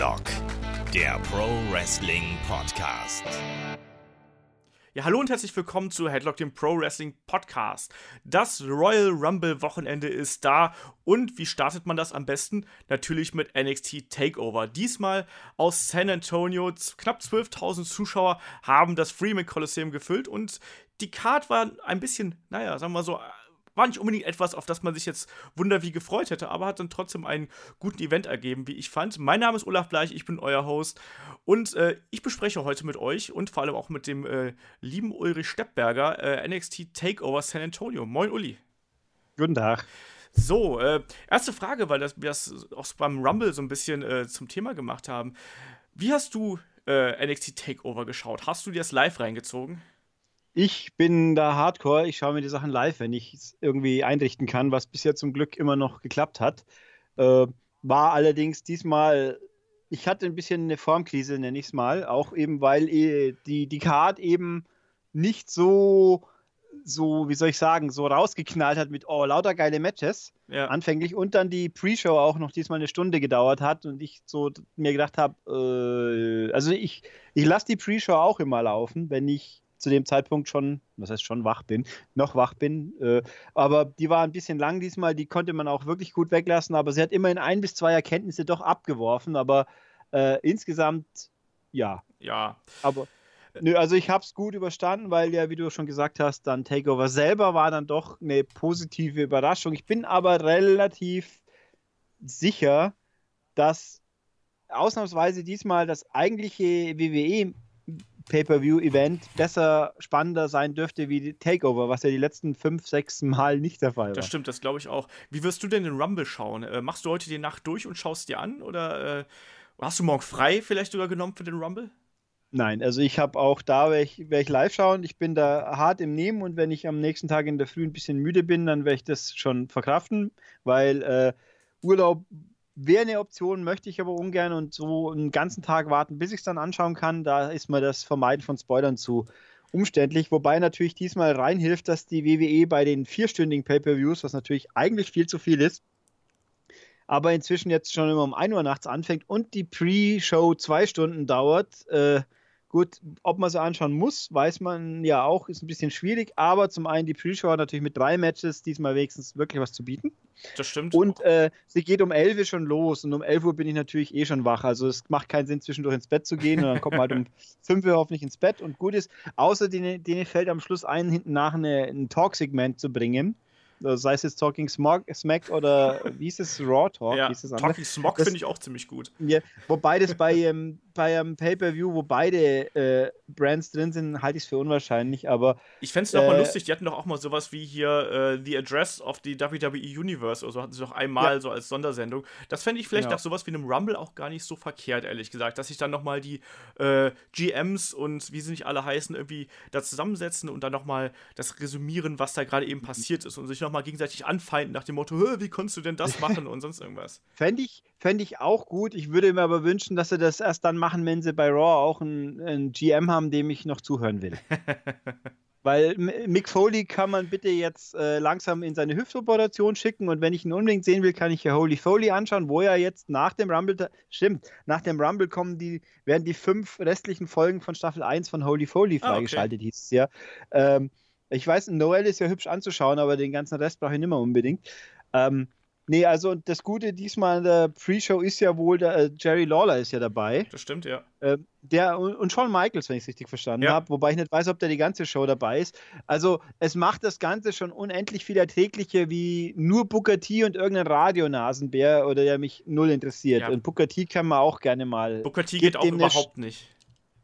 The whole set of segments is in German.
Headlock, der Pro Wrestling Podcast. Ja, hallo und herzlich willkommen zu Headlock, dem Pro Wrestling Podcast. Das Royal Rumble Wochenende ist da und wie startet man das am besten? Natürlich mit NXT Takeover. Diesmal aus San Antonio. Knapp 12.000 Zuschauer haben das Freeman Coliseum gefüllt und die Card war ein bisschen, naja, sagen wir so, war nicht unbedingt etwas, auf das man sich jetzt wunder wie gefreut hätte, aber hat dann trotzdem einen guten Event ergeben, wie ich fand. Mein Name ist Olaf Bleich, ich bin euer Host und äh, ich bespreche heute mit euch und vor allem auch mit dem äh, lieben Ulrich Steppberger äh, NXT Takeover San Antonio. Moin Uli. Guten Tag. So, äh, erste Frage, weil das, wir das auch beim Rumble so ein bisschen äh, zum Thema gemacht haben. Wie hast du äh, NXT Takeover geschaut? Hast du dir das live reingezogen? Ich bin da hardcore. Ich schaue mir die Sachen live, wenn ich es irgendwie einrichten kann, was bisher zum Glück immer noch geklappt hat. Äh, war allerdings diesmal, ich hatte ein bisschen eine Formkrise, nenne ich es mal. Auch eben, weil äh, die, die Card eben nicht so, so, wie soll ich sagen, so rausgeknallt hat mit, oh, lauter geile Matches ja. anfänglich und dann die Pre-Show auch noch diesmal eine Stunde gedauert hat und ich so mir gedacht habe, äh, also ich, ich lasse die Pre-Show auch immer laufen, wenn ich zu dem Zeitpunkt schon, was heißt schon wach bin, noch wach bin. Äh, aber die war ein bisschen lang diesmal, die konnte man auch wirklich gut weglassen, aber sie hat immerhin ein bis zwei Erkenntnisse doch abgeworfen, aber äh, insgesamt ja. Ja. Aber nö, also ich habe es gut überstanden, weil ja, wie du schon gesagt hast, dann Takeover selber war dann doch eine positive Überraschung. Ich bin aber relativ sicher, dass ausnahmsweise diesmal das eigentliche WWE Pay-per-view-Event besser, spannender sein dürfte wie die Takeover, was ja die letzten fünf, sechs Mal nicht der Fall war. Das stimmt, das glaube ich auch. Wie wirst du denn den Rumble schauen? Äh, machst du heute die Nacht durch und schaust dir an? Oder äh, hast du morgen frei vielleicht sogar genommen für den Rumble? Nein, also ich habe auch da, werde ich, werd ich live schauen. Ich bin da hart im Nehmen und wenn ich am nächsten Tag in der Früh ein bisschen müde bin, dann werde ich das schon verkraften, weil äh, Urlaub Wäre eine Option, möchte ich aber ungern und so einen ganzen Tag warten, bis ich es dann anschauen kann. Da ist mir das Vermeiden von Spoilern zu umständlich. Wobei natürlich diesmal reinhilft, dass die WWE bei den vierstündigen Pay-Per-Views, was natürlich eigentlich viel zu viel ist, aber inzwischen jetzt schon immer um 1 Uhr nachts anfängt und die Pre-Show zwei Stunden dauert. Äh, Gut, ob man sie anschauen muss, weiß man ja auch, ist ein bisschen schwierig, aber zum einen die Pre-Show hat natürlich mit drei Matches diesmal wenigstens wirklich was zu bieten. Das stimmt. Und äh, sie geht um 11 Uhr schon los und um 11 Uhr bin ich natürlich eh schon wach. Also es macht keinen Sinn, zwischendurch ins Bett zu gehen und dann kommt man halt um 5 Uhr hoffentlich ins Bett und gut ist. Außer denen, denen fällt am Schluss ein, hinten nach eine, ein Talk-Segment zu bringen sei es jetzt Talking Smog, Smack oder wie ist es, Raw Talk? Ja, Talking Smog finde ich auch ziemlich gut. Ja, wobei das bei, ähm, bei einem Pay-Per-View, wo beide äh, Brands drin sind, halte ich es für unwahrscheinlich, aber. Ich fände es doch äh, mal lustig, die hatten doch auch mal sowas wie hier äh, The Address of the WWE Universe oder so, hatten sie doch einmal ja. so als Sondersendung. Das fände ich vielleicht genau. nach sowas wie einem Rumble auch gar nicht so verkehrt, ehrlich gesagt, dass sich dann nochmal die äh, GMs und wie sie nicht alle heißen, irgendwie da zusammensetzen und dann nochmal das resümieren, was da gerade eben passiert ist und sich nochmal gegenseitig anfeinden nach dem Motto, wie konntest du denn das machen und sonst irgendwas. Fände ich, fänd ich auch gut. Ich würde mir aber wünschen, dass sie das erst dann machen, wenn sie bei Raw auch einen, einen GM haben, dem ich noch zuhören will. Weil Mick Foley kann man bitte jetzt äh, langsam in seine Hüftoperation schicken und wenn ich ihn unbedingt sehen will, kann ich ja Holy Foley anschauen, wo er jetzt nach dem Rumble, stimmt, nach dem Rumble kommen die, werden die fünf restlichen Folgen von Staffel 1 von Holy Foley freigeschaltet, ah, okay. hieß es ja. Ähm, ich weiß, Noel ist ja hübsch anzuschauen, aber den ganzen Rest brauche ich nicht mehr unbedingt. Ähm, Nee, also das Gute diesmal in der Pre-Show ist ja wohl, der, äh, Jerry Lawler ist ja dabei. Das stimmt, ja. Äh, der, und Shawn Michaels, wenn ich es richtig verstanden ja. habe, wobei ich nicht weiß, ob der die ganze Show dabei ist. Also es macht das Ganze schon unendlich viel erträglicher wie nur Booker T und irgendein Radionasenbär oder der mich null interessiert. Ja. Und Booker T kann man auch gerne mal. Booker T geht auch überhaupt nicht.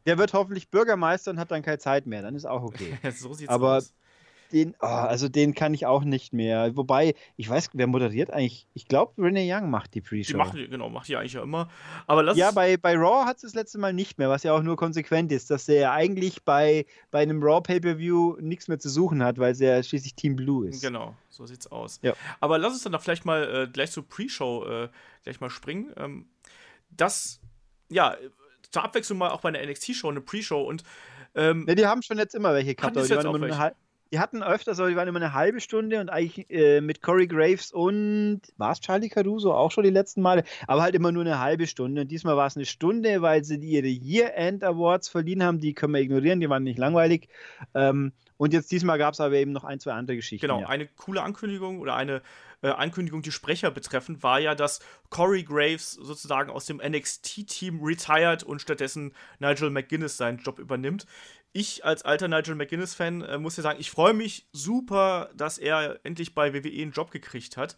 Der wird hoffentlich Bürgermeister und hat dann keine Zeit mehr, dann ist auch okay. so sieht's Aber aus den, oh, also den kann ich auch nicht mehr. Wobei, ich weiß, wer moderiert eigentlich? Ich glaube, Renee Young macht die Pre-Show. Die macht, genau, macht die eigentlich ja immer. Aber lass ja, bei, bei Raw hat es das letzte Mal nicht mehr, was ja auch nur konsequent ist, dass er eigentlich bei, bei einem Raw Pay-Per-View nichts mehr zu suchen hat, weil er schließlich Team Blue ist. Genau, so sieht's aus. Ja. Aber lass uns dann doch vielleicht mal äh, gleich zur Pre-Show äh, gleich mal springen. Ähm, das, ja, zur Abwechslung mal auch bei einer NXT-Show, eine Pre-Show und ähm, ja, die haben schon jetzt immer welche gehabt, die, die, welche? Die hatten öfters, aber die waren immer eine halbe Stunde und eigentlich äh, mit Corey Graves und war es Charlie Caruso auch schon die letzten Male, aber halt immer nur eine halbe Stunde. Und diesmal war es eine Stunde, weil sie ihre Year-End Awards verliehen haben. Die können wir ignorieren, die waren nicht langweilig. Ähm, und jetzt diesmal gab es aber eben noch ein, zwei andere Geschichten. Genau, ja. eine coole Ankündigung oder eine äh, Ankündigung, die Sprecher betreffend, war ja, dass Corey Graves sozusagen aus dem NXT-Team retired und stattdessen Nigel McGuinness seinen Job übernimmt. Ich als alter Nigel McGuinness-Fan äh, muss ja sagen, ich freue mich super, dass er endlich bei WWE einen Job gekriegt hat.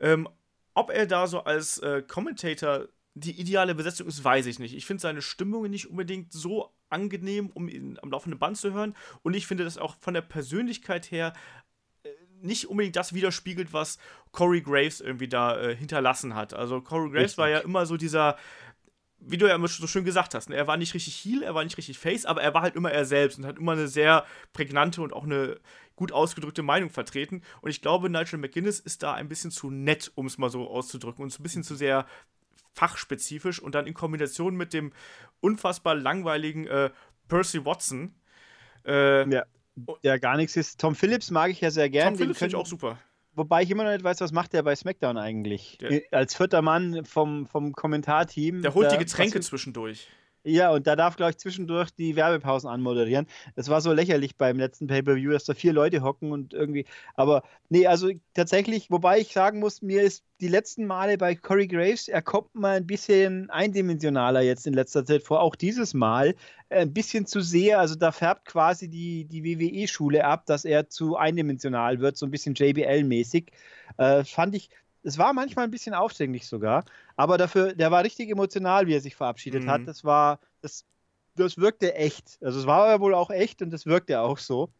Ähm, ob er da so als äh, Commentator die ideale Besetzung ist, weiß ich nicht. Ich finde seine Stimmung nicht unbedingt so angenehm, um ihn am laufenden Band zu hören. Und ich finde das auch von der Persönlichkeit her nicht unbedingt das widerspiegelt, was Corey Graves irgendwie da äh, hinterlassen hat. Also Corey Graves richtig. war ja immer so dieser, wie du ja so schön gesagt hast, ne? er war nicht richtig Heel, er war nicht richtig Face, aber er war halt immer er selbst und hat immer eine sehr prägnante und auch eine gut ausgedrückte Meinung vertreten. Und ich glaube, Nigel McGuinness ist da ein bisschen zu nett, um es mal so auszudrücken, und ein bisschen zu sehr fachspezifisch und dann in Kombination mit dem unfassbar langweiligen äh, Percy Watson. Äh, ja der gar nichts ist. Tom Phillips mag ich ja sehr gern. Tom Phillips finde ich auch super. Wobei ich immer noch nicht weiß, was macht der bei SmackDown eigentlich? Der, Als vierter Mann vom, vom Kommentarteam. Der holt die Getränke zwischendurch. Ja, und da darf, glaube ich, zwischendurch die Werbepausen anmoderieren. Das war so lächerlich beim letzten Pay-Per-View, dass da vier Leute hocken und irgendwie. Aber nee, also tatsächlich, wobei ich sagen muss, mir ist die letzten Male bei Corey Graves, er kommt mal ein bisschen eindimensionaler jetzt in letzter Zeit vor, auch dieses Mal. Äh, ein bisschen zu sehr, also da färbt quasi die, die WWE-Schule ab, dass er zu eindimensional wird, so ein bisschen JBL-mäßig. Äh, fand ich, es war manchmal ein bisschen aufdringlich sogar, aber dafür, der war richtig emotional, wie er sich verabschiedet mhm. hat. Das war, das, das wirkte echt. Also es war ja wohl auch echt und das wirkte auch so.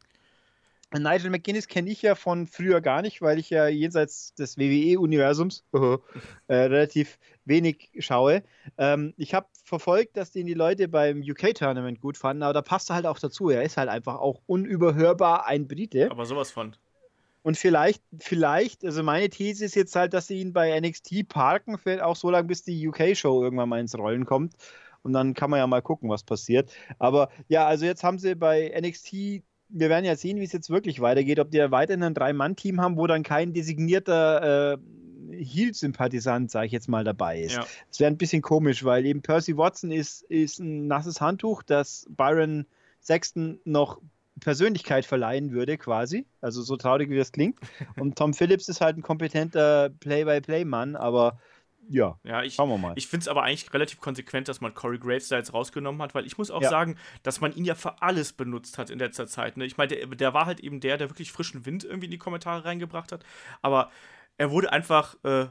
Nigel McGuinness kenne ich ja von früher gar nicht, weil ich ja jenseits des WWE-Universums äh, relativ wenig schaue. Ähm, ich habe verfolgt, dass den die Leute beim UK-Tournament gut fanden, aber da passt er halt auch dazu. Er ist halt einfach auch unüberhörbar ein Brite. Aber sowas von. Und vielleicht, vielleicht, also meine These ist jetzt halt, dass sie ihn bei NXT parken, vielleicht auch so lange, bis die UK-Show irgendwann mal ins Rollen kommt. Und dann kann man ja mal gucken, was passiert. Aber ja, also jetzt haben sie bei NXT, wir werden ja sehen, wie es jetzt wirklich weitergeht, ob die ja weiterhin ein Drei-Mann-Team haben, wo dann kein designierter äh, Heel-Sympathisant, sage ich jetzt mal, dabei ist. Ja. Das wäre ein bisschen komisch, weil eben Percy Watson ist, ist ein nasses Handtuch, das Byron Sexton noch Persönlichkeit verleihen würde, quasi. Also so traurig wie das klingt. Und Tom Phillips ist halt ein kompetenter Play-by-Play-Mann, aber ja, ja ich, schauen wir mal. Ich finde es aber eigentlich relativ konsequent, dass man Corey Graves da jetzt rausgenommen hat, weil ich muss auch ja. sagen, dass man ihn ja für alles benutzt hat in letzter Zeit. Ne? Ich meine, der, der, war halt eben der, der wirklich frischen Wind irgendwie in die Kommentare reingebracht hat. Aber er wurde einfach äh,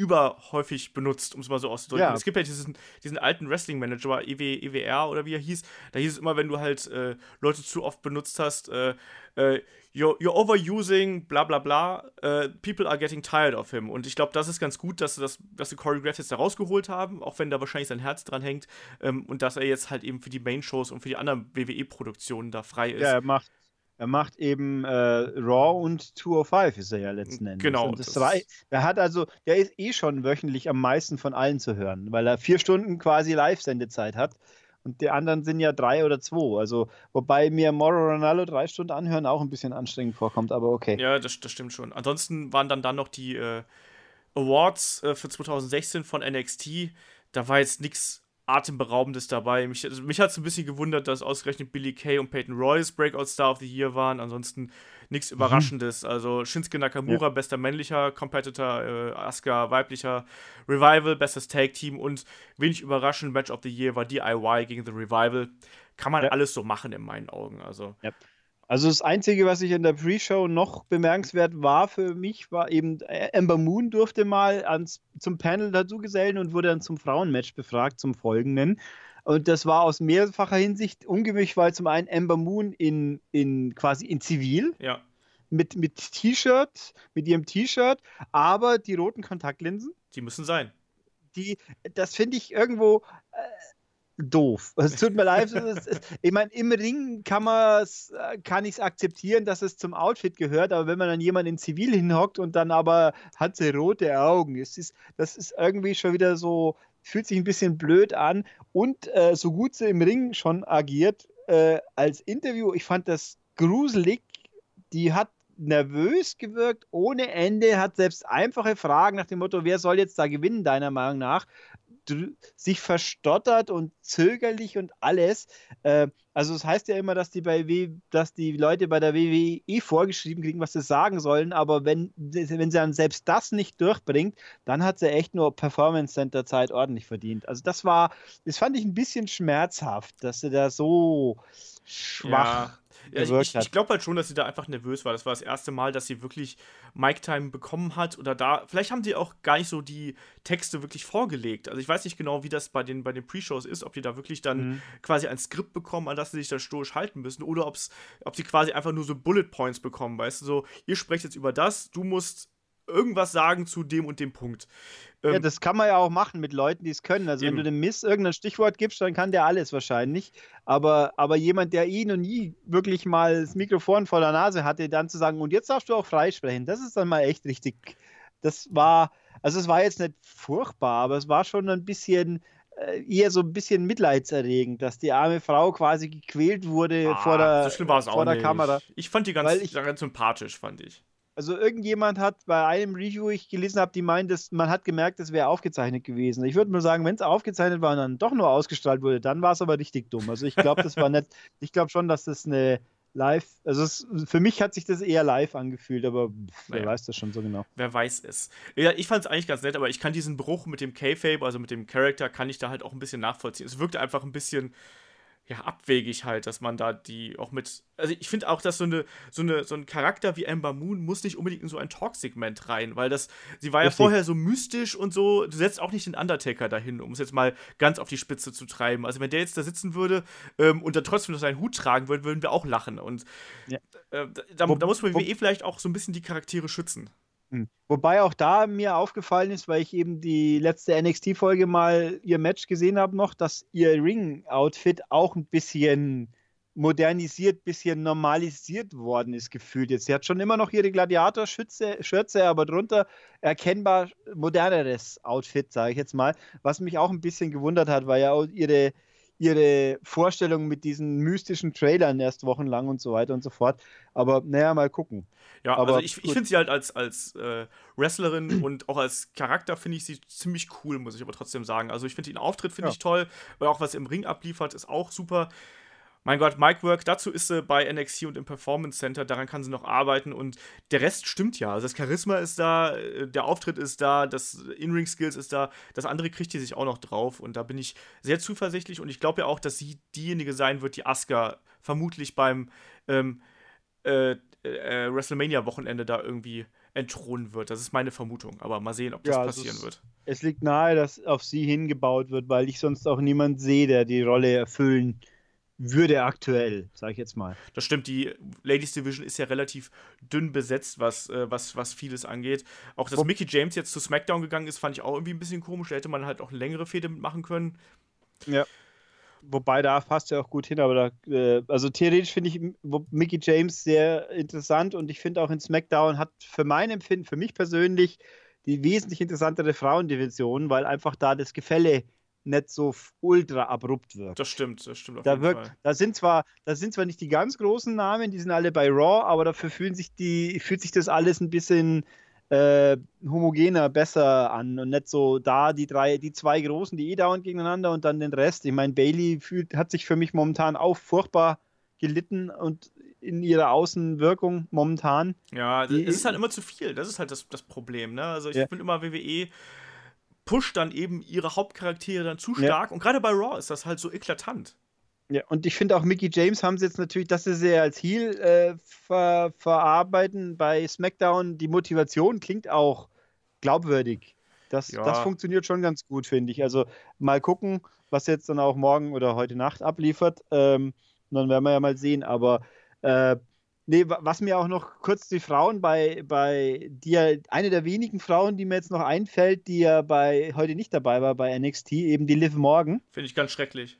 überhäufig benutzt, um es mal so auszudrücken. Ja. Es gibt ja diesen, diesen alten Wrestling-Manager, EW, EWR oder wie er hieß. Da hieß es immer, wenn du halt äh, Leute zu oft benutzt hast, äh, äh, you're, you're, overusing, bla bla bla, äh, people are getting tired of him. Und ich glaube, das ist ganz gut, dass, das, dass sie Corey Graves jetzt da rausgeholt haben, auch wenn da wahrscheinlich sein Herz dran hängt. Ähm, und dass er jetzt halt eben für die Main-Shows und für die anderen WWE-Produktionen da frei ist. Ja, er macht er macht eben äh, Raw und 205 ist er ja letzten Endes. Genau. Und das das er hat also, der ist eh schon wöchentlich am meisten von allen zu hören, weil er vier Stunden quasi Live-Sendezeit hat. Und die anderen sind ja drei oder zwei. Also, wobei mir Moro Ronaldo drei Stunden anhören auch ein bisschen anstrengend vorkommt, aber okay. Ja, das, das stimmt schon. Ansonsten waren dann, dann noch die äh, Awards äh, für 2016 von NXT. Da war jetzt nichts Atemberaubendes dabei. Mich, also mich hat es ein bisschen gewundert, dass ausgerechnet Billy Kay und Peyton Royce Breakout Star of the Year waren. Ansonsten nichts mhm. Überraschendes. Mhm. Also Shinsuke Nakamura, ja. bester männlicher Competitor, äh, Asuka, weiblicher Revival, bestes Tag Team und wenig überraschend, Match of the Year war DIY gegen The Revival. Kann man ja. alles so machen in meinen Augen. Also. Ja. Also das Einzige, was ich in der Pre-Show noch bemerkenswert war für mich, war eben, äh, Ember Moon durfte mal ans, zum Panel dazu gesellen und wurde dann zum Frauenmatch befragt, zum folgenden. Und das war aus mehrfacher Hinsicht ungewöhnlich, weil zum einen Ember Moon in, in quasi in Zivil. Ja. Mit, mit T-Shirt, mit ihrem T-Shirt, aber die roten Kontaktlinsen. Die müssen sein. Die, das finde ich irgendwo, äh, doof. Es tut mir leid. Ist, ich meine, im Ring kann, kann ich es akzeptieren, dass es zum Outfit gehört, aber wenn man dann jemanden in Zivil hinhockt und dann aber hat sie rote Augen, es ist, das ist irgendwie schon wieder so, fühlt sich ein bisschen blöd an. Und äh, so gut sie im Ring schon agiert, äh, als Interview, ich fand das gruselig die hat nervös gewirkt, ohne Ende, hat selbst einfache Fragen nach dem Motto, wer soll jetzt da gewinnen, deiner Meinung nach, sich verstottert und zögerlich und alles. Äh, also es das heißt ja immer, dass die bei w dass die Leute bei der WWE vorgeschrieben kriegen, was sie sagen sollen, aber wenn, wenn sie dann selbst das nicht durchbringt, dann hat sie echt nur Performance Center Zeit ordentlich verdient. Also das war, das fand ich ein bisschen schmerzhaft, dass sie da so schwach ja. Ja, ich, ich glaube halt schon, dass sie da einfach nervös war. Das war das erste Mal, dass sie wirklich Mic-Time bekommen hat. Oder da, vielleicht haben sie auch gar nicht so die Texte wirklich vorgelegt. Also ich weiß nicht genau, wie das bei den, bei den Pre-Shows ist, ob die da wirklich dann mhm. quasi ein Skript bekommen, an das sie sich dann stoisch halten müssen, oder ob's, ob sie quasi einfach nur so Bullet Points bekommen, weißt du, so, ihr sprecht jetzt über das, du musst irgendwas sagen zu dem und dem Punkt. Ähm, ja, das kann man ja auch machen mit Leuten, die es können. Also eben. wenn du dem Miss irgendein Stichwort gibst, dann kann der alles wahrscheinlich. Aber, aber jemand, der ihn und nie wirklich mal das Mikrofon vor der Nase hatte, dann zu sagen, und jetzt darfst du auch freisprechen, das ist dann mal echt richtig. Das war, also es war jetzt nicht furchtbar, aber es war schon ein bisschen äh, eher so ein bisschen mitleidserregend, dass die arme Frau quasi gequält wurde ah, vor der, so vor der Kamera. Ich fand die ganz, ich, ganz sympathisch, fand ich. Also irgendjemand hat bei einem Review, ich gelesen habe, die meint, dass man hat gemerkt, es wäre aufgezeichnet gewesen. Ich würde mal sagen, wenn es aufgezeichnet war und dann doch nur ausgestrahlt wurde, dann war es aber richtig dumm. Also ich glaube, das war nicht, ich glaube schon, dass das eine live, also es, für mich hat sich das eher live angefühlt, aber pff, wer naja. weiß das schon so genau. Wer weiß es. Ja, ich fand es eigentlich ganz nett, aber ich kann diesen Bruch mit dem K-Fabe, also mit dem Charakter, kann ich da halt auch ein bisschen nachvollziehen. Es wirkt einfach ein bisschen ja, abwegig halt, dass man da die auch mit. Also ich finde auch, dass so eine, so eine, so ein Charakter wie Amber Moon muss nicht unbedingt in so ein Talk-Segment rein, weil das, sie war ja vorher so mystisch und so, du setzt auch nicht den Undertaker dahin, um es jetzt mal ganz auf die Spitze zu treiben. Also wenn der jetzt da sitzen würde ähm, und dann trotzdem noch seinen Hut tragen würde, würden wir auch lachen. Und ja. äh, da, da, muss man WWE vielleicht auch so ein bisschen die Charaktere schützen. Hm. Wobei auch da mir aufgefallen ist, weil ich eben die letzte NXT-Folge mal ihr Match gesehen habe noch, dass ihr Ring-Outfit auch ein bisschen modernisiert, bisschen normalisiert worden ist, gefühlt jetzt. Sie hat schon immer noch ihre Gladiator-Schürze, aber drunter erkennbar moderneres Outfit, sage ich jetzt mal. Was mich auch ein bisschen gewundert hat, weil ja ihre, ihre Vorstellung mit diesen mystischen Trailern erst wochenlang und so weiter und so fort. Aber naja, mal gucken. Ja, Aber also ich, ich finde sie halt als, als äh, Wrestlerin und auch als Charakter finde ich sie ziemlich cool, muss ich aber trotzdem sagen. Also ich finde den Auftritt finde ja. ich toll, weil auch was im Ring abliefert, ist auch super. Mein Gott, Mike Work, dazu ist sie bei NXT und im Performance Center, daran kann sie noch arbeiten und der Rest stimmt ja. Also das Charisma ist da, äh, der Auftritt ist da, das In-Ring-Skills ist da, das andere kriegt die sich auch noch drauf und da bin ich sehr zuversichtlich und ich glaube ja auch, dass sie diejenige sein wird, die Asuka vermutlich beim ähm, äh, äh, WrestleMania-Wochenende da irgendwie entthronen wird. Das ist meine Vermutung, aber mal sehen, ob das ja, passieren es, wird. Es liegt nahe, dass auf sie hingebaut wird, weil ich sonst auch niemand sehe, der die Rolle erfüllen würde aktuell, sage ich jetzt mal. Das stimmt, die Ladies Division ist ja relativ dünn besetzt, was, äh, was, was vieles angeht. Auch dass Wo Mickey James jetzt zu SmackDown gegangen ist, fand ich auch irgendwie ein bisschen komisch. Da hätte man halt auch längere Fehde mitmachen können. Ja. Wobei da passt ja auch gut hin, aber da, äh, also theoretisch finde ich Mickey James sehr interessant und ich finde auch in SmackDown hat für mein Empfinden, für mich persönlich, die wesentlich interessantere Frauendivision, weil einfach da das Gefälle nicht so ultra abrupt wirkt. Das stimmt, das stimmt auf da jeden wirkt, Fall. Da sind, zwar, da sind zwar nicht die ganz großen Namen, die sind alle bei Raw, aber dafür fühlen sich die, fühlt sich das alles ein bisschen äh, homogener, besser an und nicht so da die drei, die zwei Großen, die eh dauernd gegeneinander und dann den Rest. Ich meine, Bailey fühlt, hat sich für mich momentan auch furchtbar gelitten und in ihrer Außenwirkung momentan. Ja, es ist halt immer zu viel. Das ist halt das, das Problem. Ne? Also ich ja. finde immer WWE pusht dann eben ihre Hauptcharaktere dann zu stark ja. und gerade bei Raw ist das halt so eklatant. Ja, und ich finde auch Mickey James haben sie jetzt natürlich, dass sie sie als Heel äh, ver verarbeiten bei SmackDown. Die Motivation klingt auch glaubwürdig. Das, ja. das funktioniert schon ganz gut, finde ich. Also mal gucken, was jetzt dann auch morgen oder heute Nacht abliefert. Ähm, dann werden wir ja mal sehen. Aber äh, nee, was mir auch noch kurz die Frauen bei, bei ja, eine der wenigen Frauen, die mir jetzt noch einfällt, die ja bei heute nicht dabei war bei NXT, eben die Liv Morgan. Finde ich ganz schrecklich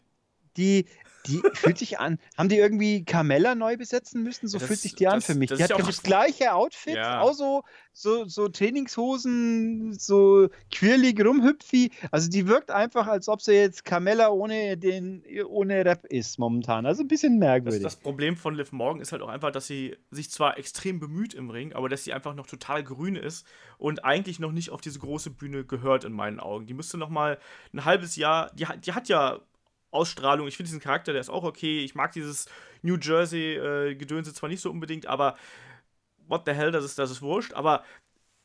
die die fühlt sich an. Haben die irgendwie Carmella neu besetzen müssen? So das, fühlt sich die an das, für mich. Das die hat ja das, gleiche Outfit, ja. auch so, so, so Trainingshosen, so quirlig rumhüpfi. Also die wirkt einfach, als ob sie jetzt Carmella ohne den ohne Rap ist momentan. Also ein bisschen merkwürdig. Das, das, Problem von Liv Morgan ist halt auch einfach, dass sie sich zwar extrem bemüht im Ring, aber dass sie einfach noch total grün ist und eigentlich noch nicht auf diese große Bühne gehört in meinen Augen. Die müsste noch mal ein halbes Jahr, die, die hat ja Ausstrahlung. Ich finde diesen Charakter, der ist auch okay. Ich mag dieses New Jersey-Gedönse äh, zwar nicht so unbedingt, aber what the hell, das ist, das ist wurscht. Aber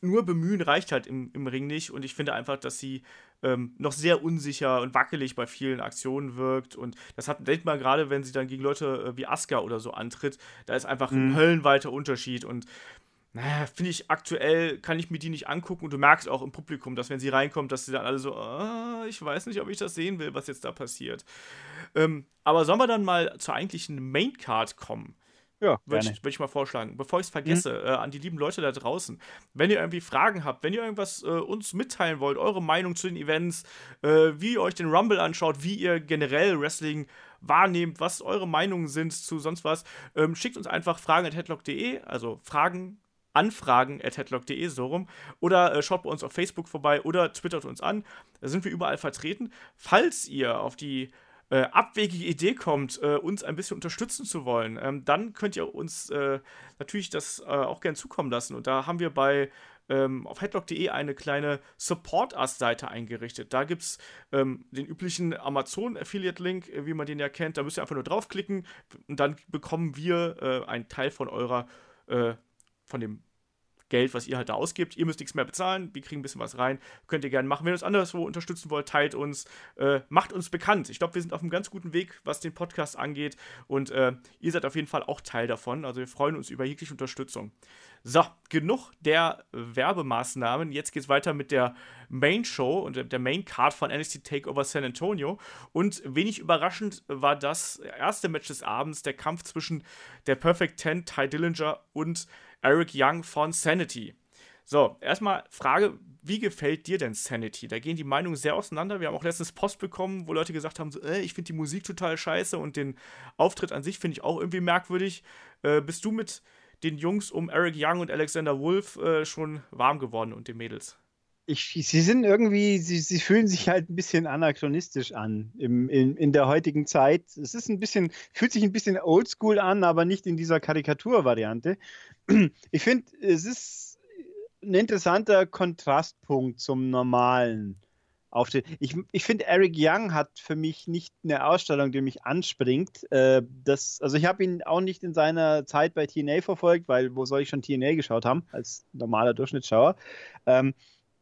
nur bemühen reicht halt im, im Ring nicht. Und ich finde einfach, dass sie ähm, noch sehr unsicher und wackelig bei vielen Aktionen wirkt. Und das hat, denkt man gerade, wenn sie dann gegen Leute äh, wie Asuka oder so antritt, da ist einfach mhm. ein höllenweiter Unterschied. Und naja, finde ich aktuell, kann ich mir die nicht angucken und du merkst auch im Publikum, dass wenn sie reinkommt, dass sie dann alle so, ah, ich weiß nicht, ob ich das sehen will, was jetzt da passiert. Ähm, aber sollen wir dann mal zur eigentlichen Maincard kommen? Ja, würde ich, würd ich, mal vorschlagen. Bevor ich es vergesse, mhm. äh, an die lieben Leute da draußen, wenn ihr irgendwie Fragen habt, wenn ihr irgendwas äh, uns mitteilen wollt, eure Meinung zu den Events, äh, wie ihr euch den Rumble anschaut, wie ihr generell Wrestling wahrnehmt, was eure Meinungen sind zu sonst was, ähm, schickt uns einfach fragen at headlock.de, also Fragen anfragen so rum. Oder äh, schaut bei uns auf Facebook vorbei oder twittert uns an. Da sind wir überall vertreten. Falls ihr auf die äh, abwegige Idee kommt, äh, uns ein bisschen unterstützen zu wollen, ähm, dann könnt ihr uns äh, natürlich das äh, auch gern zukommen lassen. Und da haben wir bei ähm, auf headlock.de eine kleine Support Us-Seite eingerichtet. Da gibt es ähm, den üblichen Amazon-Affiliate-Link, äh, wie man den ja kennt. Da müsst ihr einfach nur draufklicken und dann bekommen wir äh, einen Teil von eurer von dem Geld, was ihr halt da ausgibt. Ihr müsst nichts mehr bezahlen, wir kriegen ein bisschen was rein. Könnt ihr gerne machen. Wenn ihr uns anderswo unterstützen wollt, teilt uns, äh, macht uns bekannt. Ich glaube, wir sind auf einem ganz guten Weg, was den Podcast angeht. Und äh, ihr seid auf jeden Fall auch Teil davon. Also wir freuen uns über jegliche Unterstützung. So, genug der Werbemaßnahmen. Jetzt geht es weiter mit der Main Show und der Main Card von NXT Takeover San Antonio. Und wenig überraschend war das erste Match des Abends, der Kampf zwischen der Perfect Ten, Ty Dillinger und Eric Young von Sanity. So, erstmal Frage, wie gefällt dir denn Sanity? Da gehen die Meinungen sehr auseinander. Wir haben auch letztens Post bekommen, wo Leute gesagt haben, so, äh, ich finde die Musik total scheiße und den Auftritt an sich finde ich auch irgendwie merkwürdig. Äh, bist du mit den Jungs um Eric Young und Alexander Wolf äh, schon warm geworden und den Mädels? Ich, sie sind irgendwie, sie, sie fühlen sich halt ein bisschen anachronistisch an im, in, in der heutigen Zeit. Es ist ein bisschen, fühlt sich ein bisschen oldschool an, aber nicht in dieser Karikaturvariante. Ich finde, es ist ein interessanter Kontrastpunkt zum normalen Auftritt. Ich, ich finde, Eric Young hat für mich nicht eine Ausstellung, die mich anspringt. Äh, das, also ich habe ihn auch nicht in seiner Zeit bei TNA verfolgt, weil wo soll ich schon TNA geschaut haben, als normaler Durchschnittsschauer. Ähm,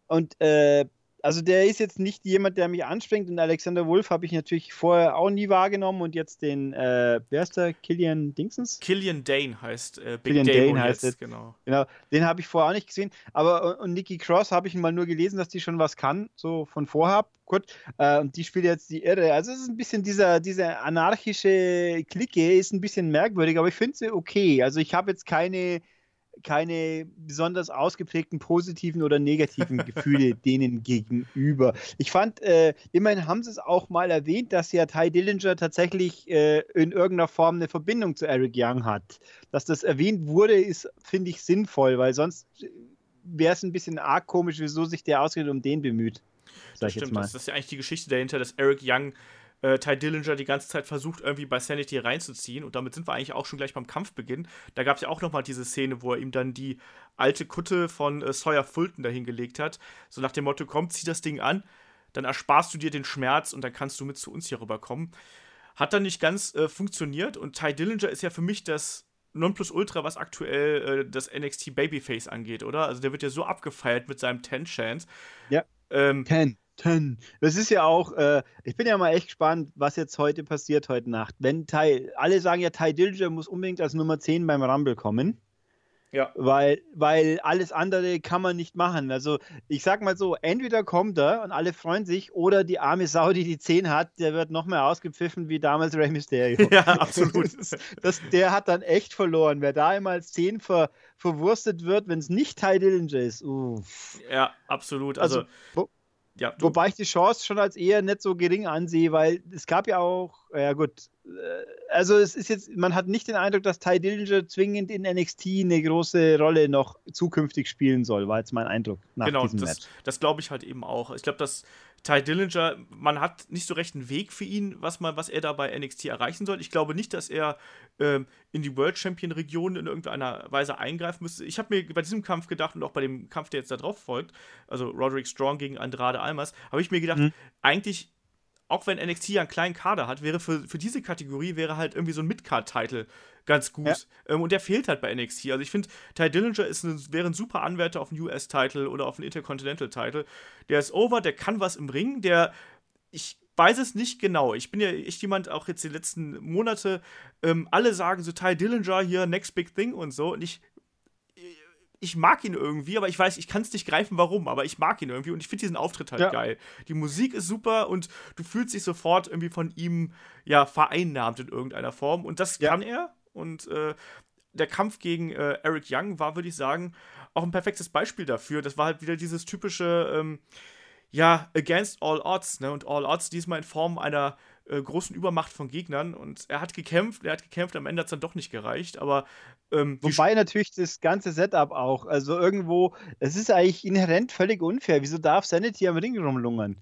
und äh, also der ist jetzt nicht jemand, der mich anspringt. Und Alexander Wolf habe ich natürlich vorher auch nie wahrgenommen und jetzt den, äh, wer ist der? Killian Dingsens? Killian Dane heißt äh, Big Killian Dane heißt jetzt, genau. Genau, den habe ich vorher auch nicht gesehen. Aber und Nikki Cross habe ich mal nur gelesen, dass die schon was kann, so von vorab. Gut, äh, und die spielt jetzt die Irre. Also es ist ein bisschen dieser, diese anarchische Clique, ist ein bisschen merkwürdig, aber ich finde sie okay. Also ich habe jetzt keine keine besonders ausgeprägten positiven oder negativen Gefühle denen gegenüber. Ich fand, äh, immerhin haben sie es auch mal erwähnt, dass ja Ty Dillinger tatsächlich äh, in irgendeiner Form eine Verbindung zu Eric Young hat. Dass das erwähnt wurde, ist, finde ich, sinnvoll, weil sonst wäre es ein bisschen arg komisch, wieso sich der ausgerechnet um den bemüht. Sag das stimmt, das ist ja eigentlich die Geschichte dahinter, dass Eric Young äh, Ty Dillinger die ganze Zeit versucht, irgendwie bei Sanity reinzuziehen. Und damit sind wir eigentlich auch schon gleich beim Kampfbeginn. Da gab es ja auch nochmal diese Szene, wo er ihm dann die alte Kutte von äh, Sawyer Fulton dahingelegt hat. So nach dem Motto: komm, zieh das Ding an, dann ersparst du dir den Schmerz und dann kannst du mit zu uns hier rüberkommen. Hat dann nicht ganz äh, funktioniert und Ty Dillinger ist ja für mich das Nonplusultra, was aktuell äh, das NXT Babyface angeht, oder? Also der wird ja so abgefeiert mit seinem Ten Chance. Ja. Ähm, Ten. Ten. Das ist ja auch, äh, ich bin ja mal echt gespannt, was jetzt heute passiert, heute Nacht. Wenn Ty, alle sagen ja, Ty Dillinger muss unbedingt als Nummer 10 beim Rumble kommen. Ja. Weil, weil alles andere kann man nicht machen. Also, ich sag mal so: entweder kommt er und alle freuen sich, oder die arme Sau, die die 10 hat, der wird noch mehr ausgepfiffen wie damals Rey Mysterio. Ja, absolut. das, das, der hat dann echt verloren. Wer da immer als 10 ver, verwurstet wird, wenn es nicht Ty Dillinger ist, uff. Ja, absolut. Also, also ja, Wobei ich die Chance schon als eher nicht so gering ansehe, weil es gab ja auch, ja gut, äh, also es ist jetzt, man hat nicht den Eindruck, dass Ty Dillinger zwingend in NXT eine große Rolle noch zukünftig spielen soll, war jetzt mein Eindruck nach genau, diesem das, Match. das glaube ich halt eben auch. Ich glaube, dass Ty Dillinger, man hat nicht so recht einen Weg für ihn, was, man, was er da bei NXT erreichen soll. Ich glaube nicht, dass er ähm, in die World Champion Region in irgendeiner Weise eingreifen müsste. Ich habe mir bei diesem Kampf gedacht und auch bei dem Kampf, der jetzt da drauf folgt, also Roderick Strong gegen Andrade Almas, habe ich mir gedacht, mhm. eigentlich auch wenn NXT ja einen kleinen Kader hat, wäre für, für diese Kategorie wäre halt irgendwie so ein Midcard-Title ganz gut. Ja. Ähm, und der fehlt halt bei NXT. Also ich finde, Ty Dillinger ist ein, wäre ein super Anwärter auf einen US-Title oder auf einen Intercontinental-Title. Der ist over, der kann was im Ring, der ich weiß es nicht genau. Ich bin ja echt jemand, auch jetzt die letzten Monate, ähm, alle sagen so Ty Dillinger hier, next big thing und so. Und ich ich mag ihn irgendwie, aber ich weiß, ich kann es nicht greifen, warum, aber ich mag ihn irgendwie und ich finde diesen Auftritt halt ja. geil. Die Musik ist super und du fühlst dich sofort irgendwie von ihm ja vereinnahmt in irgendeiner Form und das ja. kann er und äh, der Kampf gegen äh, Eric Young war, würde ich sagen, auch ein perfektes Beispiel dafür. Das war halt wieder dieses typische, ähm, ja, against all odds, ne? Und all odds diesmal in Form einer äh, großen Übermacht von Gegnern. Und er hat gekämpft, er hat gekämpft, am Ende hat es dann doch nicht gereicht. Aber ähm, Wobei natürlich das ganze Setup auch, also irgendwo, es ist eigentlich inhärent völlig unfair. Wieso darf Sanity am Ring rumlungern?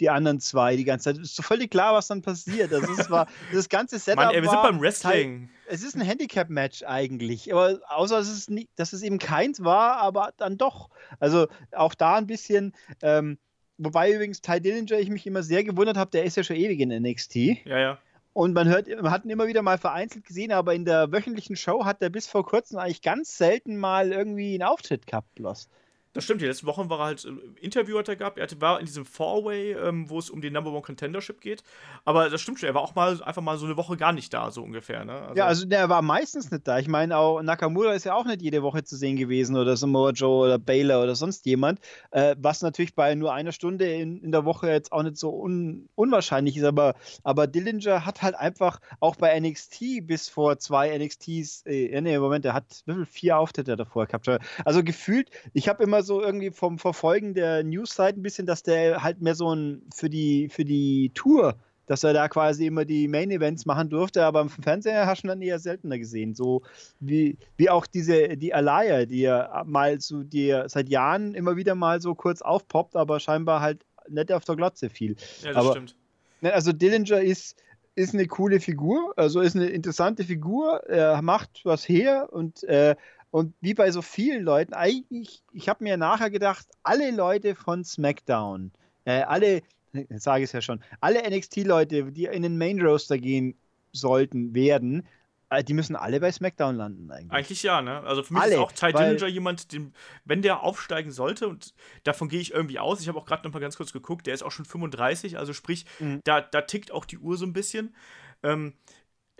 die anderen zwei die ganze Zeit. Ist so völlig klar, was dann passiert. Also es war das ganze Setup. Mann, ey, wir sind beim Wrestling. es ist ein Handicap-Match eigentlich, aber außer dass es, nicht, dass es eben keins war, aber dann doch. Also auch da ein bisschen. Ähm, wobei übrigens Ty Dillinger ich mich immer sehr gewundert habe, der ist ja schon ewig in NXT. Ja, ja. Und man hört, man hat ihn immer wieder mal vereinzelt gesehen, aber in der wöchentlichen Show hat er bis vor kurzem eigentlich ganz selten mal irgendwie einen Auftritt gehabt, bloß. Das stimmt, die letzten Wochen war er halt, äh, Interview hat er gehabt, er war in diesem Four-Way, ähm, wo es um den Number One Contendership geht. Aber das stimmt schon, er war auch mal einfach mal so eine Woche gar nicht da, so ungefähr. Ne? Also ja, also der war meistens nicht da. Ich meine, auch Nakamura ist ja auch nicht jede Woche zu sehen gewesen oder Samoa Joe oder Baylor oder sonst jemand. Äh, was natürlich bei nur einer Stunde in, in der Woche jetzt auch nicht so un, unwahrscheinlich ist, aber, aber Dillinger hat halt einfach auch bei NXT bis vor zwei NXTs, äh, nee, Moment, er hat vier Auftritte davor gehabt. Also gefühlt, ich habe immer so irgendwie vom Verfolgen der News-Site ein bisschen, dass der halt mehr so ein für die, für die Tour, dass er da quasi immer die Main-Events machen durfte, aber im Fernseher hast du dann eher seltener gesehen. So wie, wie auch diese, die Alaya, die ja mal so, die seit Jahren immer wieder mal so kurz aufpoppt, aber scheinbar halt nicht auf der Glotze viel. Ja, das aber, stimmt. Ne, also Dillinger ist, ist eine coole Figur, also ist eine interessante Figur, er macht was her und äh, und wie bei so vielen Leuten, eigentlich, ich habe mir nachher gedacht, alle Leute von SmackDown, äh, alle, sage ich es ja schon, alle NXT-Leute, die in den Main Roaster gehen sollten, werden, äh, die müssen alle bei SmackDown landen eigentlich. Eigentlich ja, ne? Also für mich alle, ist auch Ty Dillinger jemand, den, wenn der aufsteigen sollte, und davon gehe ich irgendwie aus, ich habe auch gerade noch mal ganz kurz geguckt, der ist auch schon 35, also sprich, mhm. da, da tickt auch die Uhr so ein bisschen. Ähm,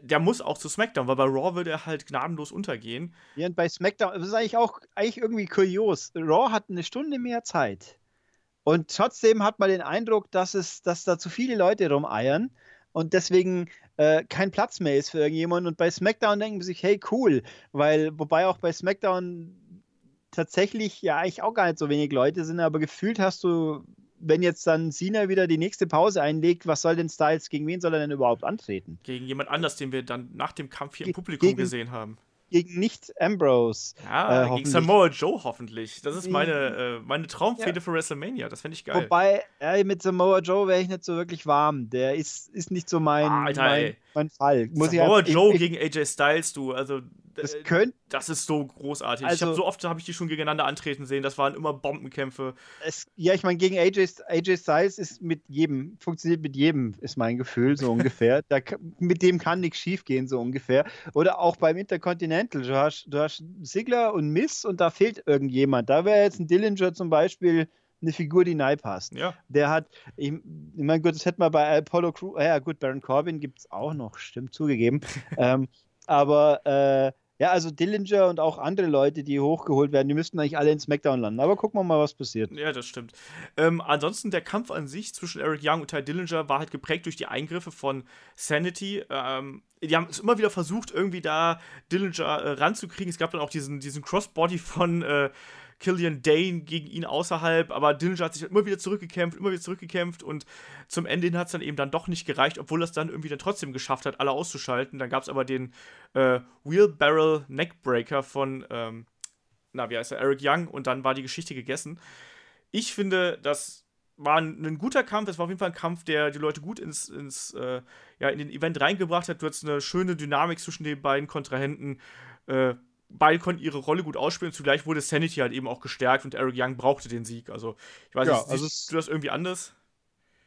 der muss auch zu SmackDown, weil bei Raw würde er halt gnadenlos untergehen. Ja, und bei SmackDown, das ist eigentlich auch eigentlich irgendwie kurios. Raw hat eine Stunde mehr Zeit. Und trotzdem hat man den Eindruck, dass, es, dass da zu viele Leute rumeiern und deswegen äh, kein Platz mehr ist für irgendjemanden. Und bei SmackDown denken sie sich, hey, cool, weil, wobei auch bei SmackDown tatsächlich ja eigentlich auch gar nicht so wenig Leute sind, aber gefühlt hast du wenn jetzt dann Cena wieder die nächste Pause einlegt, was soll denn Styles, gegen wen soll er denn überhaupt antreten? Gegen jemand anders, den wir dann nach dem Kampf hier im Publikum gegen, gesehen haben gegen nicht Ambrose. Ja, äh, gegen Samoa Joe hoffentlich. Das ist meine, äh, meine Traumfehde ja. für WrestleMania. Das fände ich geil. Wobei, ey, mit Samoa Joe wäre ich nicht so wirklich warm. Der ist, ist nicht so mein, Alter, mein, mein, Fall. Muss Samoa halt, Joe ich, gegen AJ Styles, du. Also, das, könnt, das ist so großartig. Also, ich hab, so oft habe ich die schon gegeneinander antreten sehen. Das waren immer Bombenkämpfe. Es, ja, ich meine, gegen AJ, AJ Styles ist mit jedem, funktioniert mit jedem, ist mein Gefühl, so ungefähr. da, mit dem kann nichts schief gehen, so ungefähr. Oder auch beim Intercontinental. Du hast, du hast Sigler und Miss und da fehlt irgendjemand. Da wäre jetzt ein Dillinger zum Beispiel eine Figur, die nahe passt. Ja. Der hat, ich, ich meine, gut, das hätten wir bei Apollo Crew, ja gut, Baron Corbin gibt es auch noch, stimmt, zugegeben. ähm, aber äh, ja, also Dillinger und auch andere Leute, die hochgeholt werden, die müssten eigentlich alle in SmackDown landen. Aber gucken wir mal, was passiert. Ja, das stimmt. Ähm, ansonsten, der Kampf an sich zwischen Eric Young und Ty Dillinger war halt geprägt durch die Eingriffe von Sanity. Ähm, die haben es immer wieder versucht, irgendwie da Dillinger äh, ranzukriegen. Es gab dann auch diesen, diesen Crossbody von. Äh, Killian Dane gegen ihn außerhalb, aber Dillinger hat sich immer wieder zurückgekämpft, immer wieder zurückgekämpft und zum Ende hat es dann eben dann doch nicht gereicht, obwohl es dann irgendwie dann trotzdem geschafft hat, alle auszuschalten. Dann gab es aber den äh, Wheelbarrel Neckbreaker von, ähm, na, wie heißt er, Eric Young und dann war die Geschichte gegessen. Ich finde, das war ein, ein, guter Kampf. Es war auf jeden Fall ein Kampf, der die Leute gut ins, ins äh, ja, in den Event reingebracht hat. Du hattest eine schöne Dynamik zwischen den beiden Kontrahenten. Äh, beide konnten ihre Rolle gut ausspielen. Zugleich wurde Sanity halt eben auch gestärkt und Eric Young brauchte den Sieg. Also, ich weiß ja, nicht, also siehst du das irgendwie anders?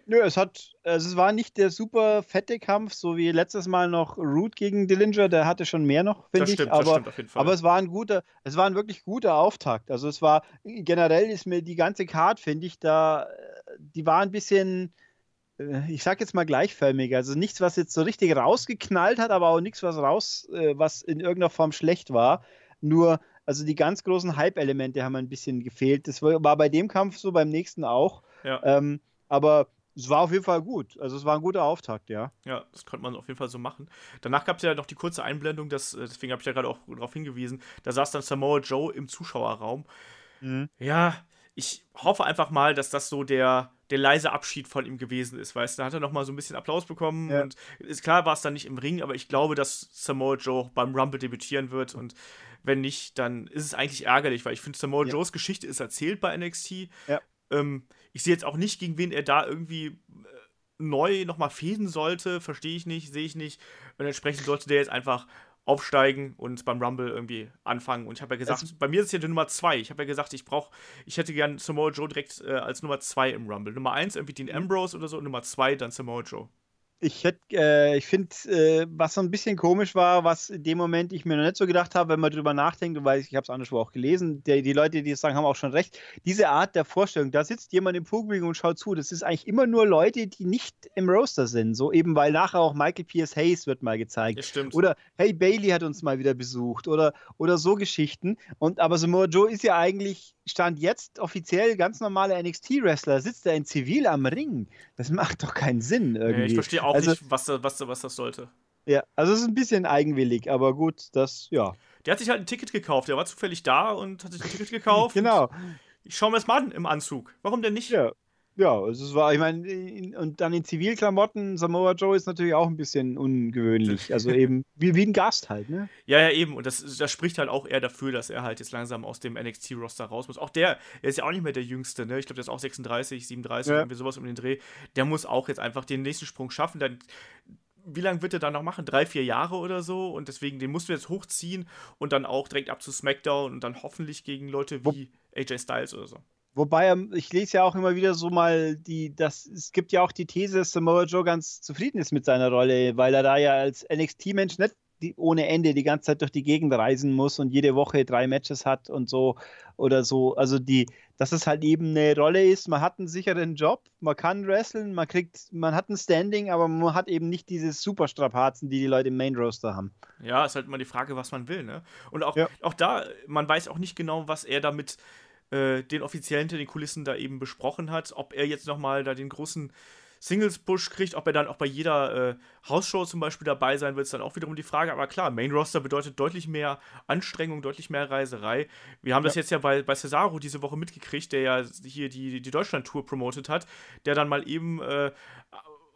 Nö, es hat, also es war nicht der super fette Kampf, so wie letztes Mal noch Root gegen Dillinger, der hatte schon mehr noch, finde ich. Aber, das stimmt auf jeden Fall. aber es war ein guter, es war ein wirklich guter Auftakt. Also es war, generell ist mir die ganze Card, finde ich, da, die war ein bisschen, äh, ich sag jetzt mal gleichförmig. Also nichts, was jetzt so richtig rausgeknallt hat, aber auch nichts, was raus, äh, was in irgendeiner Form schlecht war. Nur, also die ganz großen Hype-Elemente haben ein bisschen gefehlt. Das war bei dem Kampf so, beim nächsten auch. Ja. Ähm, aber es war auf jeden Fall gut. Also es war ein guter Auftakt, ja. Ja, das konnte man auf jeden Fall so machen. Danach gab es ja noch die kurze Einblendung, das, äh, deswegen habe ich ja gerade auch darauf hingewiesen. Da saß dann Samoa Joe im Zuschauerraum. Mhm. Ja, ich hoffe einfach mal, dass das so der, der leise Abschied von ihm gewesen ist, weißt du. Da hat er noch mal so ein bisschen Applaus bekommen ja. und ist klar, war es dann nicht im Ring, aber ich glaube, dass Samoa Joe beim Rumble debütieren wird und wenn nicht, dann ist es eigentlich ärgerlich, weil ich finde, Samoa ja. Joes Geschichte ist erzählt bei NXT. Ja. Ähm, ich sehe jetzt auch nicht, gegen wen er da irgendwie äh, neu nochmal fäden sollte. Verstehe ich nicht, sehe ich nicht. Und entsprechend sollte der jetzt einfach aufsteigen und beim Rumble irgendwie anfangen. Und ich habe ja gesagt, also, bei mir ist es ja die Nummer zwei. Ich habe ja gesagt, ich brauche, ich hätte gern Samoa Joe direkt äh, als Nummer zwei im Rumble. Nummer eins irgendwie Dean Ambrose oder so und Nummer zwei dann Samoa Joe ich äh, ich finde, äh, was so ein bisschen komisch war, was in dem Moment ich mir noch nicht so gedacht habe, wenn man drüber nachdenkt, weil ich, ich habe es anderswo auch gelesen, der, die Leute, die es sagen, haben auch schon recht. Diese Art der Vorstellung, da sitzt jemand im Publikum und schaut zu, das ist eigentlich immer nur Leute, die nicht im Roaster sind. So eben, weil nachher auch Michael Pierce Hayes wird mal gezeigt. Das stimmt. Oder hey, Bailey hat uns mal wieder besucht oder, oder so Geschichten. Und aber Samoa Joe ist ja eigentlich Stand jetzt offiziell ganz normale NXT-Wrestler, sitzt er in Zivil am Ring. Das macht doch keinen Sinn irgendwie. Nee, ich verstehe auch also, nicht, was, was, was das sollte. Ja, also es ist ein bisschen eigenwillig, aber gut, das, ja. Der hat sich halt ein Ticket gekauft, der war zufällig da und hat sich ein Ticket gekauft. genau. Ich schaue mir das mal an im Anzug. Warum denn nicht? Ja, ja, also es war, ich meine, und dann in Zivilklamotten, Samoa Joe ist natürlich auch ein bisschen ungewöhnlich. Also eben wie, wie ein Gast halt, ne? Ja, ja, eben. Und das, das spricht halt auch eher dafür, dass er halt jetzt langsam aus dem NXT-Roster raus muss. Auch der, er ist ja auch nicht mehr der Jüngste, ne? Ich glaube, der ist auch 36, 37, ja. irgendwie sowas um den Dreh. Der muss auch jetzt einfach den nächsten Sprung schaffen. Dann wie lange wird er dann noch machen? Drei, vier Jahre oder so? Und deswegen, den musst du jetzt hochziehen und dann auch direkt ab zu SmackDown und dann hoffentlich gegen Leute wie AJ Styles oder so. Wobei, ähm, ich lese ja auch immer wieder so mal die, das, es gibt ja auch die These, dass Samoa Joe ganz zufrieden ist mit seiner Rolle, weil er da ja als NXT-Mensch nicht die, ohne Ende die ganze Zeit durch die Gegend reisen muss und jede Woche drei Matches hat und so oder so. Also die, dass es halt eben eine Rolle ist, man hat einen sicheren Job, man kann wresteln, man kriegt, man hat ein Standing, aber man hat eben nicht diese Superstrapazen, die die Leute im Main Roaster haben. Ja, ist halt immer die Frage, was man will, ne? Und auch, ja. auch da, man weiß auch nicht genau, was er damit äh, den Offiziellen hinter den Kulissen da eben besprochen hat, ob er jetzt nochmal da den großen Singles-Push kriegt, ob er dann auch bei jeder äh, Hausshow zum Beispiel dabei sein wird, ist dann auch wiederum die Frage. Aber klar, Main Roster bedeutet deutlich mehr Anstrengung, deutlich mehr Reiserei. Wir haben ja. das jetzt ja bei, bei Cesaro diese Woche mitgekriegt, der ja hier die, die Deutschland-Tour promotet hat, der dann mal eben äh,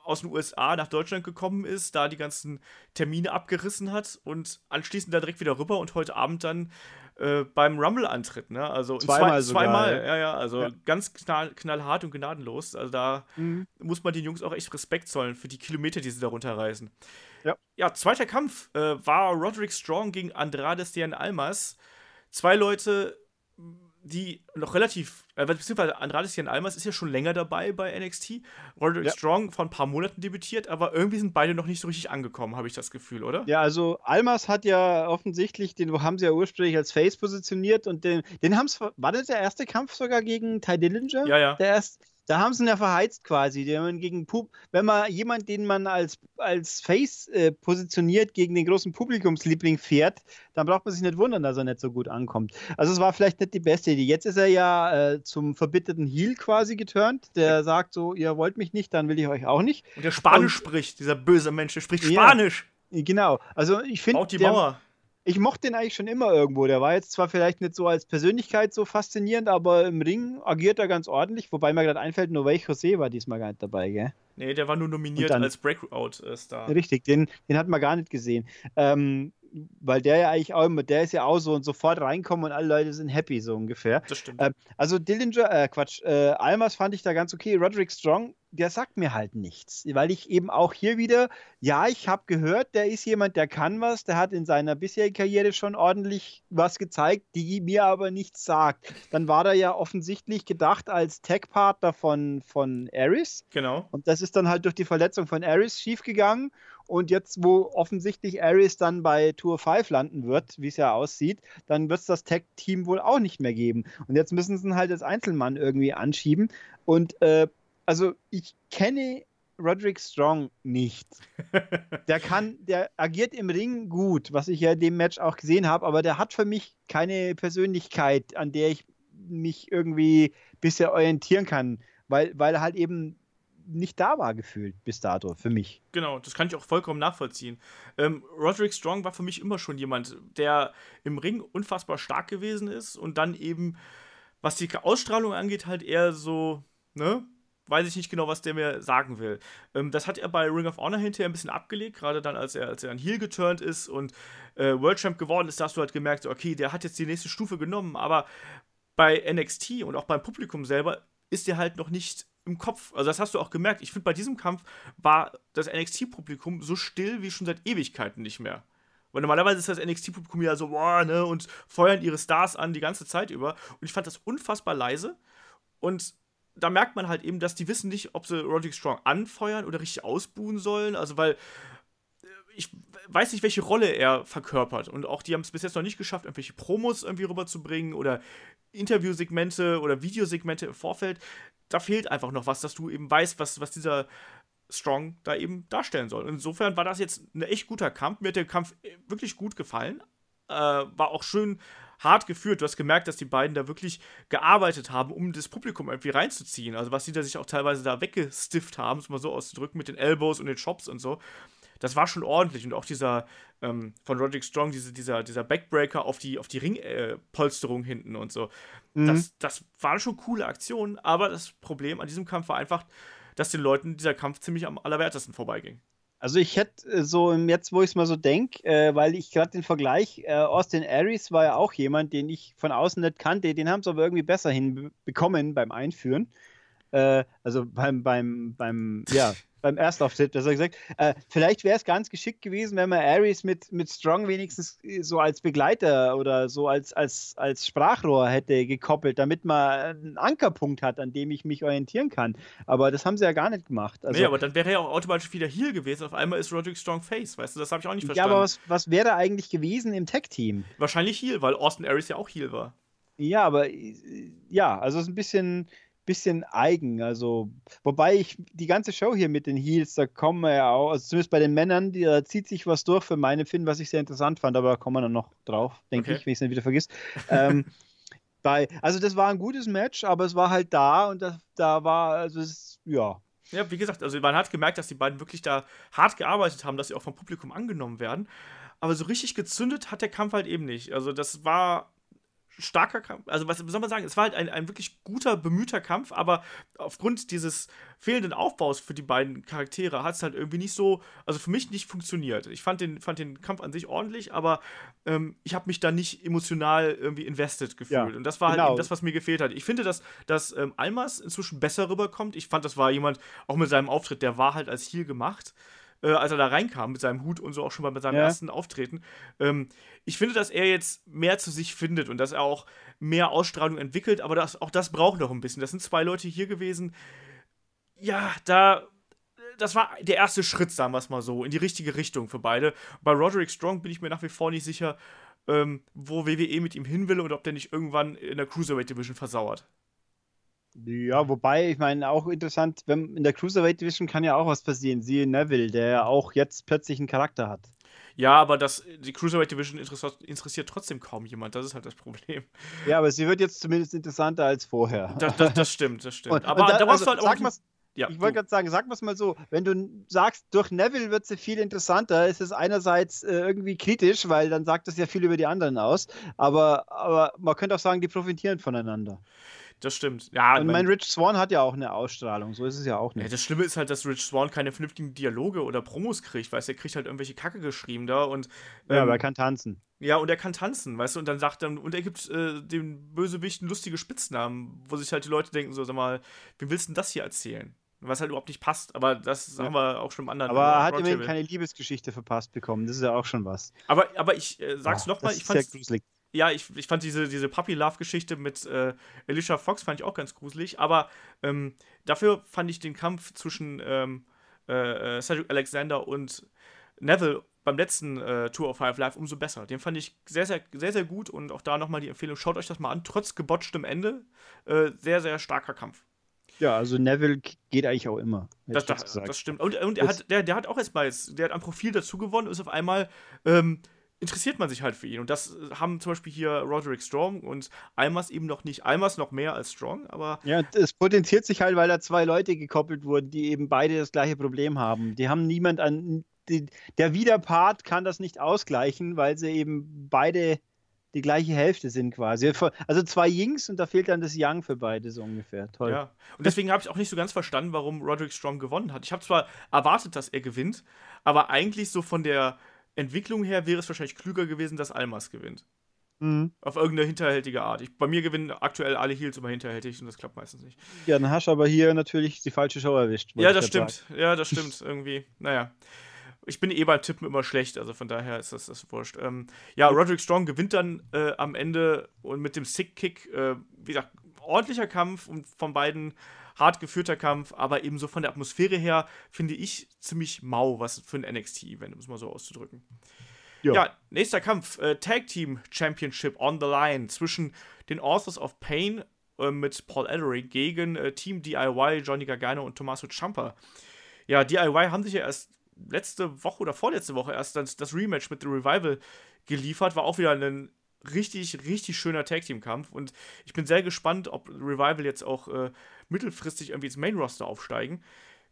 aus den USA nach Deutschland gekommen ist, da die ganzen Termine abgerissen hat und anschließend da direkt wieder rüber und heute Abend dann äh, beim Rumble antritt, ne? Also zweimal, zwei, zweimal, ja. ja, ja, also ja. ganz knall, knallhart und gnadenlos. Also da mhm. muss man den Jungs auch echt Respekt zollen für die Kilometer, die sie da runterreisen. Ja. Ja, zweiter Kampf äh, war Roderick Strong gegen Andrade Stian Almas. Zwei Leute, die noch relativ, äh, beziehungsweise Andrade Jan Almas ist ja schon länger dabei bei NXT. Roderick ja. Strong vor ein paar Monaten debütiert, aber irgendwie sind beide noch nicht so richtig angekommen, habe ich das Gefühl, oder? Ja, also Almas hat ja offensichtlich, den haben sie ja ursprünglich als Face positioniert und den, den haben es, war das der erste Kampf sogar gegen Ty Dillinger? Ja, ja. Der erst, da haben sie ihn ja verheizt quasi. Wenn, gegen Pub wenn man jemanden, den man als, als Face äh, positioniert, gegen den großen Publikumsliebling fährt, dann braucht man sich nicht wundern, dass er nicht so gut ankommt. Also es war vielleicht nicht die beste Idee. Jetzt ist er ja äh, zum verbitterten Heel quasi geturnt, der ja. sagt so, ihr wollt mich nicht, dann will ich euch auch nicht. Und der Spanisch Und, spricht, dieser böse Mensch, der spricht Spanisch. Ja, genau. Also ich finde. Baut die Mauer ich mochte den eigentlich schon immer irgendwo. Der war jetzt zwar vielleicht nicht so als Persönlichkeit so faszinierend, aber im Ring agiert er ganz ordentlich. Wobei mir gerade einfällt, Novey José war diesmal gar nicht dabei, gell? Nee, der war nur nominiert dann, als Breakout-Star. Richtig, den, den hat man gar nicht gesehen. Ähm, weil der ja eigentlich auch immer, der ist ja auch so und sofort reinkommen und alle Leute sind happy, so ungefähr. Das stimmt. Ähm, also Dillinger, äh, Quatsch, äh, Almas fand ich da ganz okay. Roderick Strong, der sagt mir halt nichts, weil ich eben auch hier wieder, ja, ich habe gehört, der ist jemand, der kann was, der hat in seiner bisherigen Karriere schon ordentlich was gezeigt, die mir aber nichts sagt. Dann war er ja offensichtlich gedacht als Tech-Partner von, von Aris. Genau. Und das ist dann halt durch die Verletzung von Aris schiefgegangen. Und jetzt, wo offensichtlich Aris dann bei Tour 5 landen wird, wie es ja aussieht, dann wird es das Tech-Team wohl auch nicht mehr geben. Und jetzt müssen sie ihn halt als Einzelmann irgendwie anschieben. Und äh, also ich kenne Roderick Strong nicht. Der kann, der agiert im Ring gut, was ich ja in dem Match auch gesehen habe, aber der hat für mich keine Persönlichkeit, an der ich mich irgendwie bisher orientieren kann, weil, weil er halt eben nicht da war gefühlt bis dato für mich. Genau, das kann ich auch vollkommen nachvollziehen. Ähm, Roderick Strong war für mich immer schon jemand, der im Ring unfassbar stark gewesen ist und dann eben, was die Ausstrahlung angeht, halt eher so, ne, weiß ich nicht genau, was der mir sagen will. Ähm, das hat er bei Ring of Honor hinterher ein bisschen abgelegt, gerade dann, als er, als er an Heel geturnt ist und äh, World Champ geworden ist, da hast du halt gemerkt, okay, der hat jetzt die nächste Stufe genommen, aber bei NXT und auch beim Publikum selber ist der halt noch nicht im Kopf. Also das hast du auch gemerkt. Ich finde, bei diesem Kampf war das NXT-Publikum so still wie schon seit Ewigkeiten nicht mehr. Weil normalerweise ist das NXT-Publikum ja so, boah, ne, und feuern ihre Stars an die ganze Zeit über. Und ich fand das unfassbar leise. Und da merkt man halt eben, dass die wissen nicht, ob sie Roderick Strong anfeuern oder richtig ausbuhen sollen. Also, weil äh, ich weiß nicht, welche Rolle er verkörpert. Und auch die haben es bis jetzt noch nicht geschafft, irgendwelche Promos irgendwie rüberzubringen oder Interviewsegmente oder Videosegmente im Vorfeld. Da fehlt einfach noch was, dass du eben weißt, was, was dieser Strong da eben darstellen soll. Insofern war das jetzt ein echt guter Kampf. Mir hat der Kampf wirklich gut gefallen. Äh, war auch schön hart geführt. Du hast gemerkt, dass die beiden da wirklich gearbeitet haben, um das Publikum irgendwie reinzuziehen. Also was sie da sich auch teilweise da weggestifft haben, es mal so auszudrücken, mit den Elbows und den Chops und so. Das war schon ordentlich. Und auch dieser ähm, von Roderick Strong, diese, dieser, dieser Backbreaker auf die, auf die Ringpolsterung äh, hinten und so. Mhm. Das, das waren schon coole Aktionen, aber das Problem an diesem Kampf war einfach, dass den Leuten dieser Kampf ziemlich am allerwertesten vorbeiging. Also ich hätte äh, so jetzt, wo ich es mal so denke, äh, weil ich gerade den Vergleich, äh, Austin Aries war ja auch jemand, den ich von außen nicht kannte, den haben sie aber irgendwie besser hinbekommen beim Einführen. Äh, also beim, beim, beim, ja, beim Erstauftritt, das er gesagt. Äh, vielleicht wäre es ganz geschickt gewesen, wenn man Aries mit, mit Strong wenigstens äh, so als Begleiter oder so als, als, als Sprachrohr hätte gekoppelt, damit man einen Ankerpunkt hat, an dem ich mich orientieren kann. Aber das haben sie ja gar nicht gemacht. Also, nee, aber dann wäre er ja auch automatisch wieder Heal gewesen. Auf einmal ist Roderick Strong Face, weißt du, das habe ich auch nicht verstanden. Ja, aber was, was wäre eigentlich gewesen im Tech-Team? Wahrscheinlich Heal, weil Austin Aries ja auch Heal war. Ja, aber äh, ja, also es ist ein bisschen bisschen eigen. Also, wobei ich die ganze Show hier mit den Heels, da kommen wir ja auch, also zumindest bei den Männern, die, da zieht sich was durch für meine Finn, was ich sehr interessant fand, aber da kommen wir dann noch drauf, denke okay. ich, wenn ich es nicht wieder vergisst. ähm, bei, also, das war ein gutes Match, aber es war halt da und das, da war, also, es, ja. Ja, wie gesagt, also man hat gemerkt, dass die beiden wirklich da hart gearbeitet haben, dass sie auch vom Publikum angenommen werden. Aber so richtig gezündet hat der Kampf halt eben nicht. Also das war starker Kampf. Also, was soll man sagen? Es war halt ein, ein wirklich guter, bemühter Kampf, aber aufgrund dieses fehlenden Aufbaus für die beiden Charaktere hat es halt irgendwie nicht so, also für mich nicht funktioniert. Ich fand den, fand den Kampf an sich ordentlich, aber ähm, ich habe mich da nicht emotional irgendwie invested gefühlt. Ja, Und das war halt genau. halt das, was mir gefehlt hat. Ich finde, dass, dass ähm, Almas inzwischen besser rüberkommt. Ich fand, das war jemand, auch mit seinem Auftritt, der war halt als Heal gemacht äh, als er da reinkam mit seinem Hut und so auch schon mal bei seinem ja. ersten Auftreten. Ähm, ich finde, dass er jetzt mehr zu sich findet und dass er auch mehr Ausstrahlung entwickelt, aber das, auch das braucht noch ein bisschen. Das sind zwei Leute hier gewesen. Ja, da das war der erste Schritt, sagen wir es mal so, in die richtige Richtung für beide. Bei Roderick Strong bin ich mir nach wie vor nicht sicher, ähm, wo WWE mit ihm hin will und ob der nicht irgendwann in der Cruiserweight Division versauert. Ja, wobei, ich meine, auch interessant, wenn, in der Cruiserweight Division kann ja auch was passieren. Siehe Neville, der ja auch jetzt plötzlich einen Charakter hat. Ja, aber das, die Cruiserweight Division interessiert, trotzdem kaum jemand. Das ist halt das Problem. Ja, aber sie wird jetzt zumindest interessanter als vorher. Das, das, das stimmt, das stimmt. Und, aber und da, da also, halt auch. Mal, Ja, ich wollte gerade sagen, sag es mal so, wenn du sagst, durch Neville wird sie viel interessanter, ist es einerseits äh, irgendwie kritisch, weil dann sagt das ja viel über die anderen aus, aber, aber man könnte auch sagen, die profitieren voneinander. Das stimmt. Ja, und mein Rich Swan hat ja auch eine Ausstrahlung, so ist es ja auch nicht. Ja, das Schlimme ist halt, dass Rich Swan keine vernünftigen Dialoge oder Promos kriegt, weißt du, er kriegt halt irgendwelche Kacke geschrieben da und. Ähm, ja, aber er kann tanzen. Ja, und er kann tanzen, weißt du, und dann sagt dann, und er gibt äh, dem Bösewichten lustige Spitznamen, wo sich halt die Leute denken, so, sag mal, wie willst du denn das hier erzählen? Was halt überhaupt nicht passt, aber das ja. haben wir auch schon im anderen. Aber er hat immerhin keine Liebesgeschichte verpasst bekommen, das ist ja auch schon was. Aber, aber ich äh, sag's nochmal, ich fand. Sehr gruselig ja, ich, ich fand diese, diese Puppy-Love-Geschichte mit äh, Alicia Fox fand ich auch ganz gruselig, aber ähm, dafür fand ich den Kampf zwischen ähm, äh, äh, Cedric Alexander und Neville beim letzten äh, Tour of Five Live umso besser. Den fand ich sehr, sehr, sehr, sehr gut und auch da nochmal die Empfehlung, schaut euch das mal an, trotz gebotchtem Ende. Äh, sehr, sehr starker Kampf. Ja, also Neville geht eigentlich auch immer. Das, das, das, stimmt. Und, und er hat, der, der hat auch erstmal, der hat am Profil dazu gewonnen, ist auf einmal ähm, interessiert man sich halt für ihn. Und das äh, haben zum Beispiel hier Roderick Strong und Almas eben noch nicht. Almas noch mehr als Strong, aber. Ja, es potenziert sich halt, weil da zwei Leute gekoppelt wurden, die eben beide das gleiche Problem haben. Die haben niemand an. Die, der Widerpart kann das nicht ausgleichen, weil sie eben beide die gleiche Hälfte sind quasi. Also zwei Yings und da fehlt dann das Young für beide so ungefähr. Toll. Ja, und deswegen habe ich auch nicht so ganz verstanden, warum Roderick Strong gewonnen hat. Ich habe zwar erwartet, dass er gewinnt, aber eigentlich so von der Entwicklung her wäre es wahrscheinlich klüger gewesen, dass Almas gewinnt. Mhm. Auf irgendeine hinterhältige Art. Ich, bei mir gewinnen aktuell alle Heals immer hinterhältig und das klappt meistens nicht. Ja, dann hast du aber hier natürlich die falsche Show erwischt. Ja, das stimmt. Sagen. Ja, das stimmt. Irgendwie. Naja. Ich bin eh beim Tippen immer schlecht, also von daher ist das, das wurscht. Ähm, ja, Roderick Strong gewinnt dann äh, am Ende und mit dem Sick-Kick, äh, wie gesagt, ordentlicher Kampf und von beiden hart geführter Kampf, aber ebenso von der Atmosphäre her finde ich ziemlich mau, was für ein NXT-Event, um es mal so auszudrücken. Ja, ja nächster Kampf, äh, Tag Team Championship on the line zwischen den Authors of Pain äh, mit Paul Ellering gegen äh, Team DIY, Johnny Gargano und Tommaso Ciampa. Ja, DIY haben sich ja erst letzte Woche oder vorletzte Woche erst das, das Rematch mit The Revival geliefert, war auch wieder ein richtig, richtig schöner Tag Team Kampf und ich bin sehr gespannt, ob Revival jetzt auch äh, mittelfristig irgendwie ins Main Roster aufsteigen.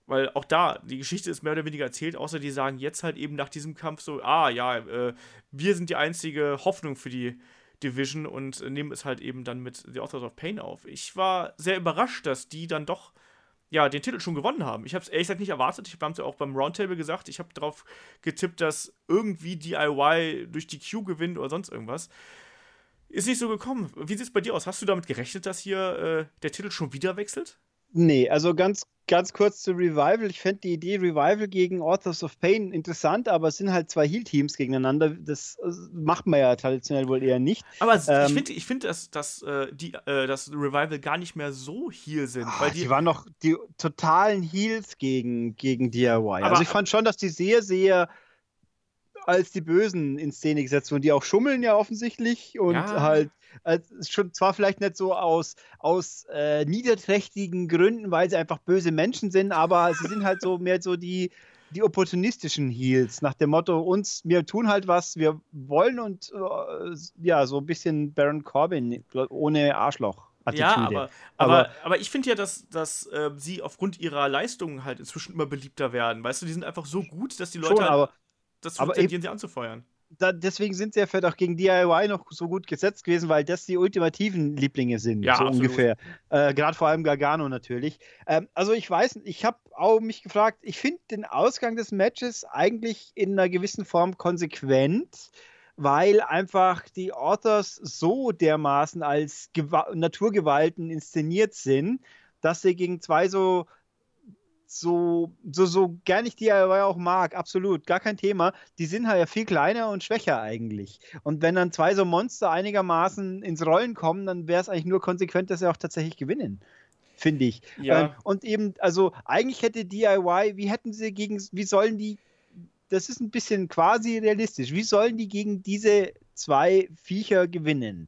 Weil auch da, die Geschichte ist mehr oder weniger erzählt, außer die sagen jetzt halt eben nach diesem Kampf so, ah ja, äh, wir sind die einzige Hoffnung für die Division und äh, nehmen es halt eben dann mit The Authors of Pain auf. Ich war sehr überrascht, dass die dann doch ja, den Titel schon gewonnen haben. Ich habe es ehrlich gesagt nicht erwartet. Ich habe es ja auch beim Roundtable gesagt. Ich habe darauf getippt, dass irgendwie DIY durch die Q gewinnt oder sonst irgendwas. Ist nicht so gekommen. Wie sieht es bei dir aus? Hast du damit gerechnet, dass hier äh, der Titel schon wieder wechselt? Nee, also ganz, ganz kurz zu Revival. Ich fände die Idee Revival gegen Authors of Pain interessant, aber es sind halt zwei Heal-Teams gegeneinander. Das äh, macht man ja traditionell wohl eher nicht. Aber ähm, ich finde, ich find, dass, dass, äh, die, äh, dass Revival gar nicht mehr so Heal sind. Ach, weil die, die waren noch die totalen Heals gegen, gegen DIY. Aber, also ich fand schon, dass die sehr, sehr als die Bösen in Szene gesetzt wurden, die auch schummeln ja offensichtlich und ja. halt also schon zwar vielleicht nicht so aus, aus äh, niederträchtigen Gründen, weil sie einfach böse Menschen sind, aber sie sind halt so mehr so die, die opportunistischen Heels, nach dem Motto, uns, wir tun halt was, wir wollen und äh, ja, so ein bisschen Baron Corbin ohne Arschloch. Attitude. Ja, aber, aber, aber, aber ich finde ja, dass, dass äh, sie aufgrund ihrer Leistungen halt inzwischen immer beliebter werden. Weißt du, die sind einfach so gut, dass die Leute schon, halt, das tendieren sie anzufeuern da, deswegen sind sie ja vielleicht auch gegen DIY noch so gut gesetzt gewesen, weil das die ultimativen Lieblinge sind, ja, so absolut. ungefähr. Äh, Gerade vor allem Gargano natürlich. Ähm, also ich weiß, ich habe auch mich gefragt, ich finde den Ausgang des Matches eigentlich in einer gewissen Form konsequent, weil einfach die Authors so dermaßen als Gew Naturgewalten inszeniert sind, dass sie gegen zwei so so, so, so gern ich die auch mag, absolut, gar kein Thema. Die sind halt ja viel kleiner und schwächer eigentlich. Und wenn dann zwei so Monster einigermaßen ins Rollen kommen, dann wäre es eigentlich nur konsequent, dass sie auch tatsächlich gewinnen. Finde ich. Ja. Ähm, und eben, also eigentlich hätte DIY, wie hätten sie gegen, wie sollen die, das ist ein bisschen quasi realistisch, wie sollen die gegen diese zwei Viecher gewinnen?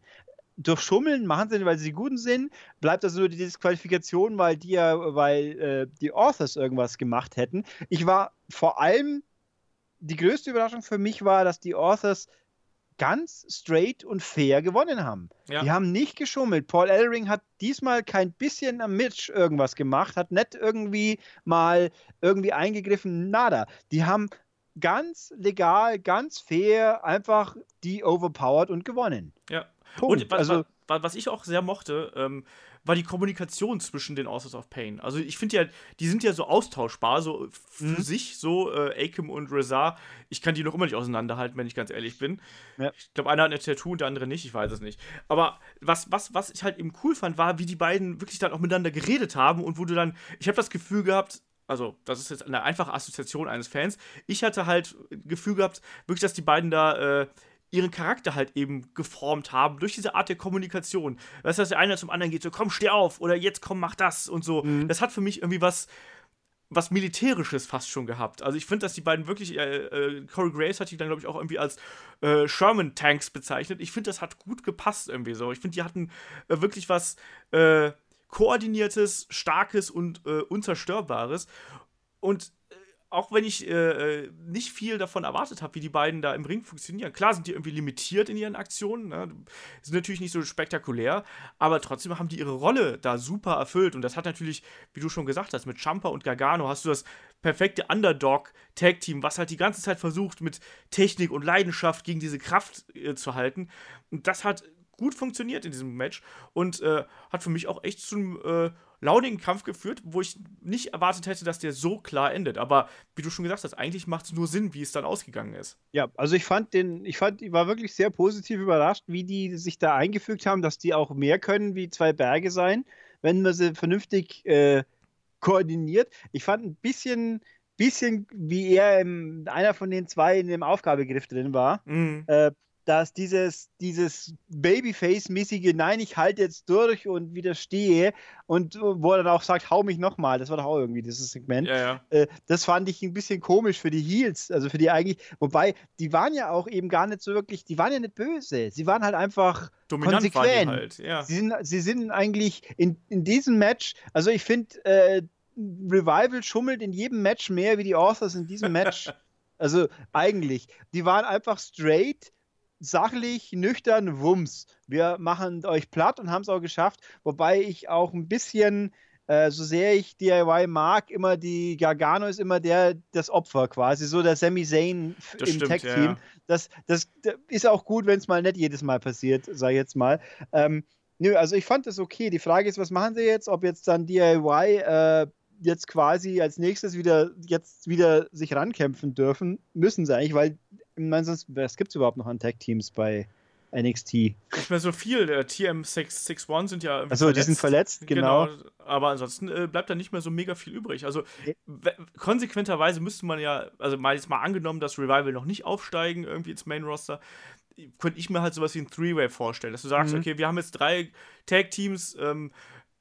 Durch Schummeln machen sie, weil sie die Guten sind, bleibt also nur die Disqualifikation, weil die ja, weil äh, die Authors irgendwas gemacht hätten. Ich war vor allem, die größte Überraschung für mich war, dass die Authors ganz straight und fair gewonnen haben. Ja. Die haben nicht geschummelt. Paul Ellering hat diesmal kein bisschen am Mitch irgendwas gemacht, hat nicht irgendwie mal irgendwie eingegriffen, nada. Die haben ganz legal, ganz fair einfach die overpowered und gewonnen. Ja. Punkt. Und was, also, was, ich auch sehr mochte, ähm, war die Kommunikation zwischen den Authors of Pain. Also ich finde ja, die sind ja so austauschbar, so für Mhm. sich, so äh, Akim und Reza. Ich kann die noch immer nicht auseinanderhalten, wenn ich ganz ehrlich bin. Ja. Ich glaube, einer hat eine Tattoo und der andere nicht, ich weiß es nicht. Aber was, was, was ich halt eben cool fand, war, wie die beiden wirklich dann auch miteinander geredet haben und wo du dann, ich habe das Gefühl gehabt, also das ist jetzt eine einfache Assoziation eines Fans, ich hatte halt Gefühl gehabt, wirklich, dass die beiden da äh, ihren Charakter halt eben geformt haben durch diese Art der Kommunikation. Weißt du, dass der eine zum anderen geht, so komm, steh auf oder jetzt komm, mach das und so. Das hat für mich irgendwie was was Militärisches fast schon gehabt. Also ich finde, dass die beiden wirklich, äh, äh, Corey Grace hat die dann, glaube ich, auch irgendwie als äh, Sherman-Tanks bezeichnet. Ich finde, das hat gut gepasst irgendwie so. Ich finde, die hatten äh, wirklich was äh, Koordiniertes, Starkes und äh, Unzerstörbares. Und auch wenn ich äh, äh, nicht viel davon erwartet habe, wie die beiden da im Ring funktionieren. Klar sind die irgendwie limitiert in ihren Aktionen, ne? sind natürlich nicht so spektakulär, aber trotzdem haben die ihre Rolle da super erfüllt. Und das hat natürlich, wie du schon gesagt hast, mit Champa und Gargano hast du das perfekte Underdog-Tag-Team, was halt die ganze Zeit versucht, mit Technik und Leidenschaft gegen diese Kraft äh, zu halten. Und das hat gut funktioniert in diesem Match und äh, hat für mich auch echt zu einem äh, launigen Kampf geführt, wo ich nicht erwartet hätte, dass der so klar endet. Aber wie du schon gesagt hast, eigentlich macht es nur Sinn, wie es dann ausgegangen ist. Ja, also ich fand den, ich fand, ich war wirklich sehr positiv überrascht, wie die sich da eingefügt haben, dass die auch mehr können wie zwei Berge sein, wenn man sie vernünftig äh, koordiniert. Ich fand ein bisschen, bisschen, wie er im, einer von den zwei in dem Aufgabegriff drin war. Mhm. Äh, dass dieses, dieses Babyface-mäßige, nein, ich halte jetzt durch und widerstehe und wo er dann auch sagt, hau mich nochmal, das war doch auch irgendwie dieses Segment. Ja, ja. Äh, das fand ich ein bisschen komisch für die Heels, also für die eigentlich, wobei, die waren ja auch eben gar nicht so wirklich, die waren ja nicht böse, sie waren halt einfach Dominant konsequent. halt, ja. Sie sind, sie sind eigentlich in, in diesem Match, also ich finde, äh, Revival schummelt in jedem Match mehr wie die Authors in diesem Match. also eigentlich. Die waren einfach straight, sachlich, nüchtern, Wumms. Wir machen euch platt und haben es auch geschafft. Wobei ich auch ein bisschen, äh, so sehr ich DIY mag, immer die Gargano ist immer der, das Opfer quasi, so der Sami Zayn Das im stimmt, Tag-Team. ja, ja. Das, das, das ist auch gut, wenn es mal nicht jedes Mal passiert, sag ich jetzt mal. Ähm, nö, also ich fand das okay. Die Frage ist, was machen sie jetzt? Ob jetzt dann DIY äh, jetzt quasi als nächstes wieder jetzt wieder sich rankämpfen dürfen, müssen sie eigentlich, weil ich meine, sonst was gibt es überhaupt noch an Tag-Teams bei NXT? Nicht mehr so viel. Der TM661 sind ja. Achso, die sind verletzt, genau. Aber ansonsten äh, bleibt da nicht mehr so mega viel übrig. Also Nee. konsequenterweise müsste man ja, also mal jetzt mal angenommen, dass Revival noch nicht aufsteigen irgendwie ins Main Roster, könnte ich mir halt sowas wie ein Three-Way vorstellen, dass du sagst, Mhm. okay, wir haben jetzt drei Tag-Teams, ähm,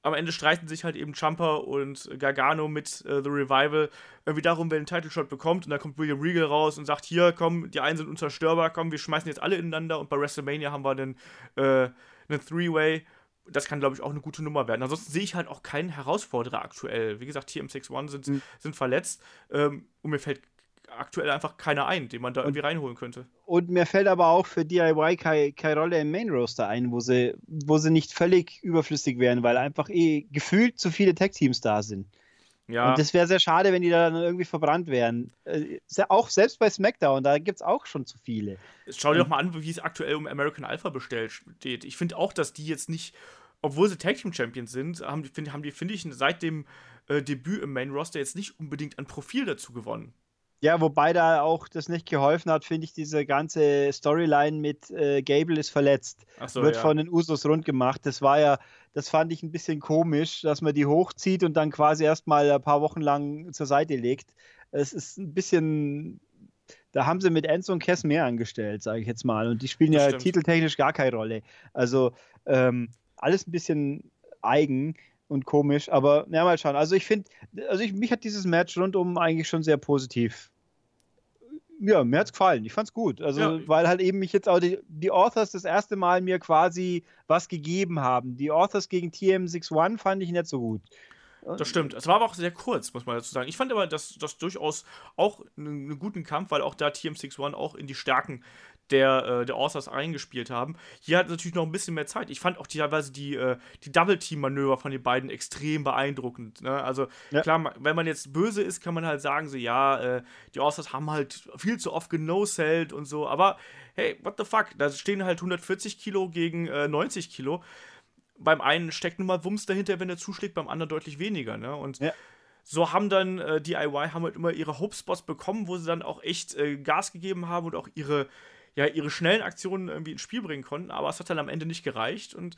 am Ende streiten sich halt eben Champa und Gargano mit äh, The Revival irgendwie darum, wer den Title Shot bekommt und dann kommt William Regal raus und sagt, hier, komm, die einen sind unzerstörbar, komm, wir schmeißen jetzt alle ineinander und bei WrestleMania haben wir einen, äh, einen Three-Way. Das kann, glaube ich, auch eine gute Nummer werden. Ansonsten sehe ich halt auch keinen Herausforderer aktuell. Wie gesagt, TM61 sind, Mhm. sind verletzt ähm, und mir fällt aktuell einfach keiner ein, den man da irgendwie reinholen könnte. Und mir fällt aber auch für DIY keine, keine Rolle im Main Roster ein, wo sie, wo sie nicht völlig überflüssig wären, weil einfach eh gefühlt zu viele Tag-Teams da sind. Ja, Und das wäre sehr schade, wenn die da dann irgendwie verbrannt wären. Äh, auch selbst bei SmackDown, da gibt es auch schon zu viele. schau dir doch mal an, wie es aktuell um American Alpha bestellt steht. Ich finde auch, dass die jetzt nicht, obwohl sie Tag Team Champions sind, haben die, finde haben die, finde ich, seit dem äh, Debüt im Main Roster jetzt nicht unbedingt an Profil dazu gewonnen. Ja, wobei da auch das nicht geholfen hat, finde ich, diese ganze Storyline mit äh, Gable ist verletzt. Achso, wird ja. von den Usos rund gemacht. Das war ja, das fand ich ein bisschen komisch, dass man die hochzieht und dann quasi erstmal ein paar Wochen lang zur Seite legt. Es ist ein bisschen, da haben sie mit Enzo und Cass mehr angestellt, sage ich jetzt mal. Und die spielen Das ja stimmt. titeltechnisch gar keine Rolle. Also ähm, alles ein bisschen eigen und komisch, aber ja, mal schauen. Also ich finde, also ich, mich hat dieses Match rundum eigentlich schon sehr positiv. Ja, mir hat's gefallen. Ich fand's gut. Also, Ja. weil halt eben mich jetzt auch die, die Authors das erste Mal mir quasi was gegeben haben. Die Authors gegen TM61 fand ich nicht so gut. Das stimmt. Es war aber auch sehr kurz, muss man dazu sagen. Ich fand aber das, das durchaus auch einen, einen guten Kampf, weil auch da TM61 auch in die Stärken der, äh, der Authors eingespielt haben. Hier hat natürlich noch ein bisschen mehr Zeit. Ich fand auch teilweise die, äh, die Double-Team-Manöver von den beiden extrem beeindruckend. Ne? Also ja. klar, wenn man jetzt böse ist, kann man halt sagen, so ja, äh, die Authors haben halt viel zu oft genosellt und so, aber hey, what the fuck, da stehen halt 140 Kilo gegen 90 äh, Kilo. Beim einen steckt nun mal Wumms dahinter, wenn er zuschlägt, beim anderen deutlich weniger. Ne? Und ja so haben dann äh, DIY haben halt immer ihre Hope-Spots bekommen, wo sie dann auch echt äh, Gas gegeben haben und auch ihre, ja, ihre schnellen Aktionen irgendwie ins Spiel bringen konnten, aber es hat dann am Ende nicht gereicht und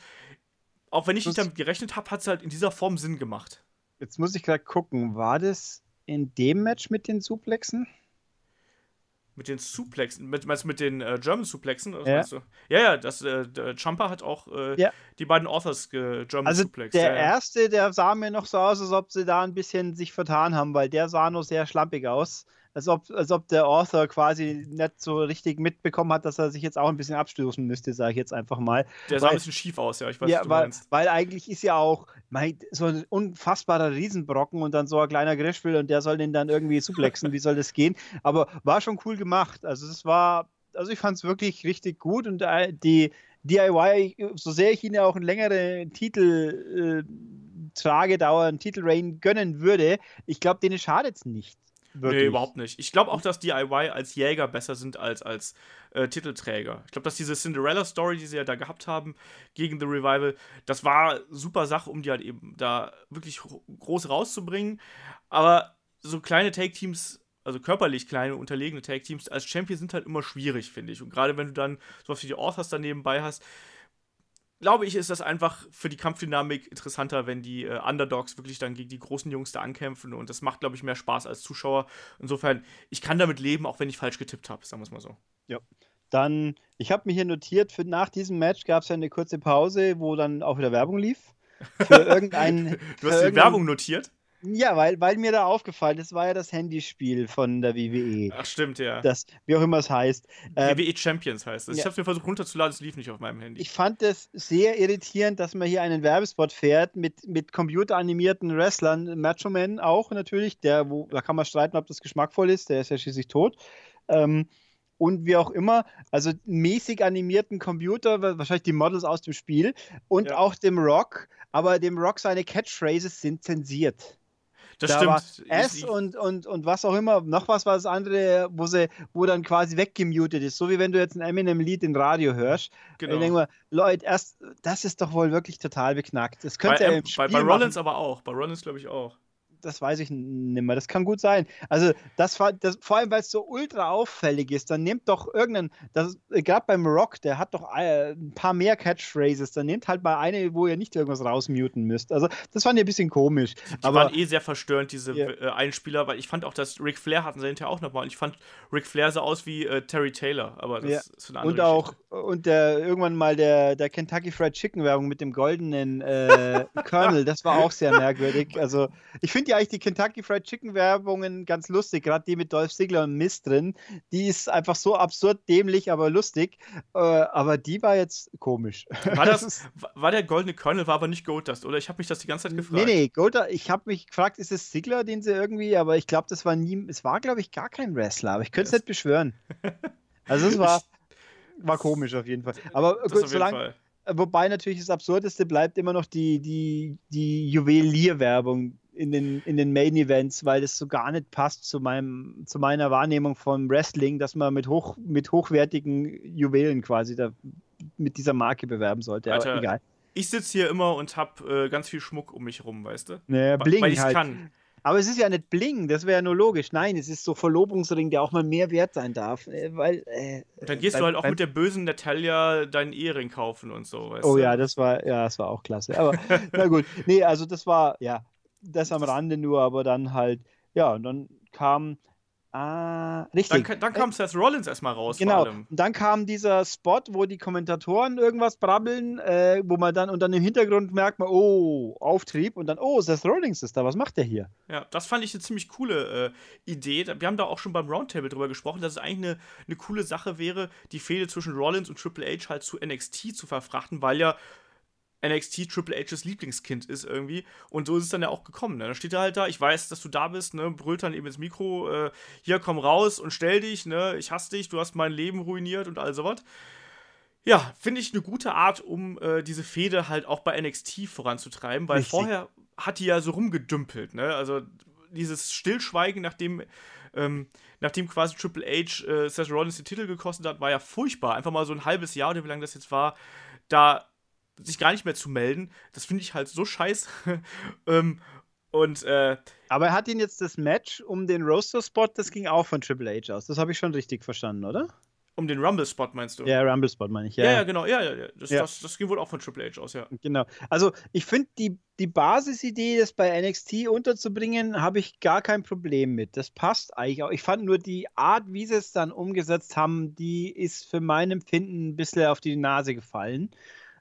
auch wenn ich nicht damit gerechnet habe, hat es halt in dieser Form Sinn gemacht. Jetzt muss ich gerade gucken, war das in dem Match mit den Suplexen? Mit den Suplexen, mit, meinst du mit den äh, German Suplexen? Ja. ja, ja, das, äh, der Jumper hat auch äh, ja. die beiden Authors äh, German also Suplex. Der ja, erste, der sah mir noch so aus, als ob sie da ein bisschen sich vertan haben, weil der sah nur sehr schlampig aus als ob, als ob der Author quasi nicht so richtig mitbekommen hat, dass er sich jetzt auch ein bisschen abstoßen müsste, sage ich jetzt einfach mal. Der sah weil, ein bisschen schief aus, ja, ich weiß, ja, was du weil, meinst. Weil eigentlich ist ja auch mein, so ein unfassbarer Riesenbrocken und dann so ein kleiner Grischwill und der soll den dann irgendwie suplexen, wie soll das gehen? Aber war schon cool gemacht. Also es war, also ich fand es wirklich richtig gut und äh, die DIY, so sehr ich ihnen auch einen längeren Titel äh, Tragedauer, einen Titelreign gönnen würde, ich glaube, denen schadet es nicht. Wirklich. Nee, überhaupt nicht. Ich glaube auch, dass DIY als Jäger besser sind als als äh, Titelträger. Ich glaube, dass diese Cinderella-Story, die sie ja da gehabt haben gegen The Revival, das war super Sache, um die halt eben da wirklich groß rauszubringen. Aber so kleine Take-Teams also körperlich kleine, unterlegene Tag-Teams als Champion sind halt immer schwierig, finde ich. Und gerade wenn du dann sowas wie die Authors daneben bei hast, glaube ich, ist das einfach für die Kampfdynamik interessanter, wenn die äh, Underdogs wirklich dann gegen die großen Jungs da ankämpfen und das macht, glaube ich, mehr Spaß als Zuschauer. Insofern, ich kann damit leben, auch wenn ich falsch getippt habe, sagen wir es mal so. Ja. Dann, ich habe mir hier notiert, für nach diesem Match gab es ja eine kurze Pause, wo dann auch wieder Werbung lief. Für irgendeinen. du hast die Werbung notiert? Ja, weil, weil mir da aufgefallen ist, war ja das Handyspiel von der WWE. Ach, stimmt, ja. Das, wie auch immer es heißt. Ähm, WWE Champions heißt es. Ja. Ich habe mir versucht runterzuladen, es lief nicht auf meinem Handy. Ich fand es sehr irritierend, dass man hier einen Werbespot fährt mit, mit computeranimierten Wrestlern, Macho Man auch natürlich, der, wo, da kann man streiten, ob das geschmackvoll ist, der ist ja schließlich tot. Ähm, und wie auch immer, also mäßig animierten Computer, wahrscheinlich die Models aus dem Spiel und ja. auch dem Rock, aber dem Rock seine Catchphrases sind zensiert. Das da stimmt. War S und, und, und was auch immer, noch was war das andere, wo, sie, wo dann quasi weggemutet ist. So wie wenn du jetzt ein Eminem-Lied im Radio hörst. Genau. Ich denke mal, Leute, erst, das ist doch wohl wirklich total beknackt. Das könnte bei, bei, bei Rollins aber auch. Bei Rollins glaube ich auch das weiß ich nicht mehr. Das kann gut sein. Also, das, das vor allem, weil es so ultra auffällig ist, dann nehmt doch irgendeinen, gerade beim Rock, der hat doch äh, ein paar mehr Catchphrases, dann nehmt halt mal eine, wo ihr nicht irgendwas rausmuten müsst. Also, das fand ich ein bisschen komisch. Die aber, waren eh sehr verstörend, diese yeah. äh, Einspieler, weil ich fand auch, dass Ric Flair hatten sie hinterher auch nochmal. Und ich fand, Ric Flair sah aus wie äh, Terry Taylor, aber das ja. ist eine andere Und auch, und der, irgendwann mal der, der Kentucky Fried Chicken Werbung mit dem goldenen äh, Colonel, das war auch sehr merkwürdig. Also, ich finde ja eigentlich die Kentucky Fried Chicken Werbungen ganz lustig, gerade die mit Dolph Ziggler und Mist drin. Die ist einfach so absurd dämlich, aber lustig. Äh, aber die war jetzt komisch. War, das, war der goldene Colonel, war aber nicht Goldust, oder? Ich habe mich das die ganze Zeit gefragt. Nee, nee, Goldust, ich habe mich gefragt, ist es Ziggler, den sie irgendwie, aber ich glaube, das war nie, es war, glaube ich, gar kein Wrestler, aber ich könnte es nicht beschwören. Also es war, war komisch auf jeden Fall. Aber gut, solange, Wobei natürlich das Absurdeste bleibt immer noch die, die, die Juwelierwerbung in den, in den Main Events, weil das so gar nicht passt zu, meinem, zu meiner Wahrnehmung von Wrestling, dass man mit, hoch, mit hochwertigen Juwelen quasi da, mit dieser Marke bewerben sollte. Alter, Aber egal. Ich sitze hier immer und habe äh, ganz viel Schmuck um mich herum, weißt du? Naja, Bling weil ich halt. kann. Aber es ist ja nicht Bling, das wäre ja nur logisch. Nein, es ist so Verlobungsring, der auch mal mehr wert sein darf. Äh, weil, äh, dann gehst beim, du halt auch mit der bösen Natalia deinen Ehering kaufen und so, weißt Oh du? ja, das war, ja, das war auch klasse. Aber na gut. Nee, also das war, ja, das am Rande nur, aber dann halt, ja, und dann kam Ah, richtig. Dann, dann kam Seth Rollins erstmal raus. Genau. Und dann kam dieser Spot, wo die Kommentatoren irgendwas brabbeln, äh, wo man dann und dann im Hintergrund merkt man, oh, Auftrieb und dann, oh, Seth Rollins ist da, was macht der hier? Ja, das fand ich eine ziemlich coole äh, Idee. Wir haben da auch schon beim Roundtable drüber gesprochen, dass es eigentlich eine, eine coole Sache wäre, die Fehde zwischen Rollins und Triple H halt zu NXT zu verfrachten, weil ja NXT Triple H's Lieblingskind ist irgendwie. Und so ist es dann ja auch gekommen. Ne? Dann steht er halt da, ich weiß, dass du da bist, ne? brüllt dann eben ins Mikro, äh, hier komm raus und stell dich, ne? ich hasse dich, du hast mein Leben ruiniert und all sowas. Ja, finde ich eine gute Art, um äh, diese Fehde halt auch bei NXT voranzutreiben, weil Richtig. vorher hat die ja so rumgedümpelt, ne? Also dieses Stillschweigen, nachdem, ähm, nachdem quasi Triple H äh, Seth Rollins den Titel gekostet hat, war ja furchtbar. Einfach mal so ein halbes Jahr oder wie lange das jetzt war, da sich gar nicht mehr zu melden. Das finde ich halt so scheiße. ähm, und, äh, Aber er hat ihn jetzt das Match um den Roaster-Spot, das ging auch von Triple H aus. Das habe ich schon richtig verstanden, oder? Um den Rumble-Spot meinst du? Ja, Rumble-Spot meine ich, ja. Ja, ja genau, ja, ja, Das, ja. Das, das, ging wohl auch von Triple H aus, ja. Genau. Also ich finde die, die Basisidee, das bei NXT unterzubringen, habe ich gar kein Problem mit. Das passt eigentlich auch. Ich fand nur die Art, wie sie es dann umgesetzt haben, die ist für mein Empfinden ein bisschen auf die Nase gefallen.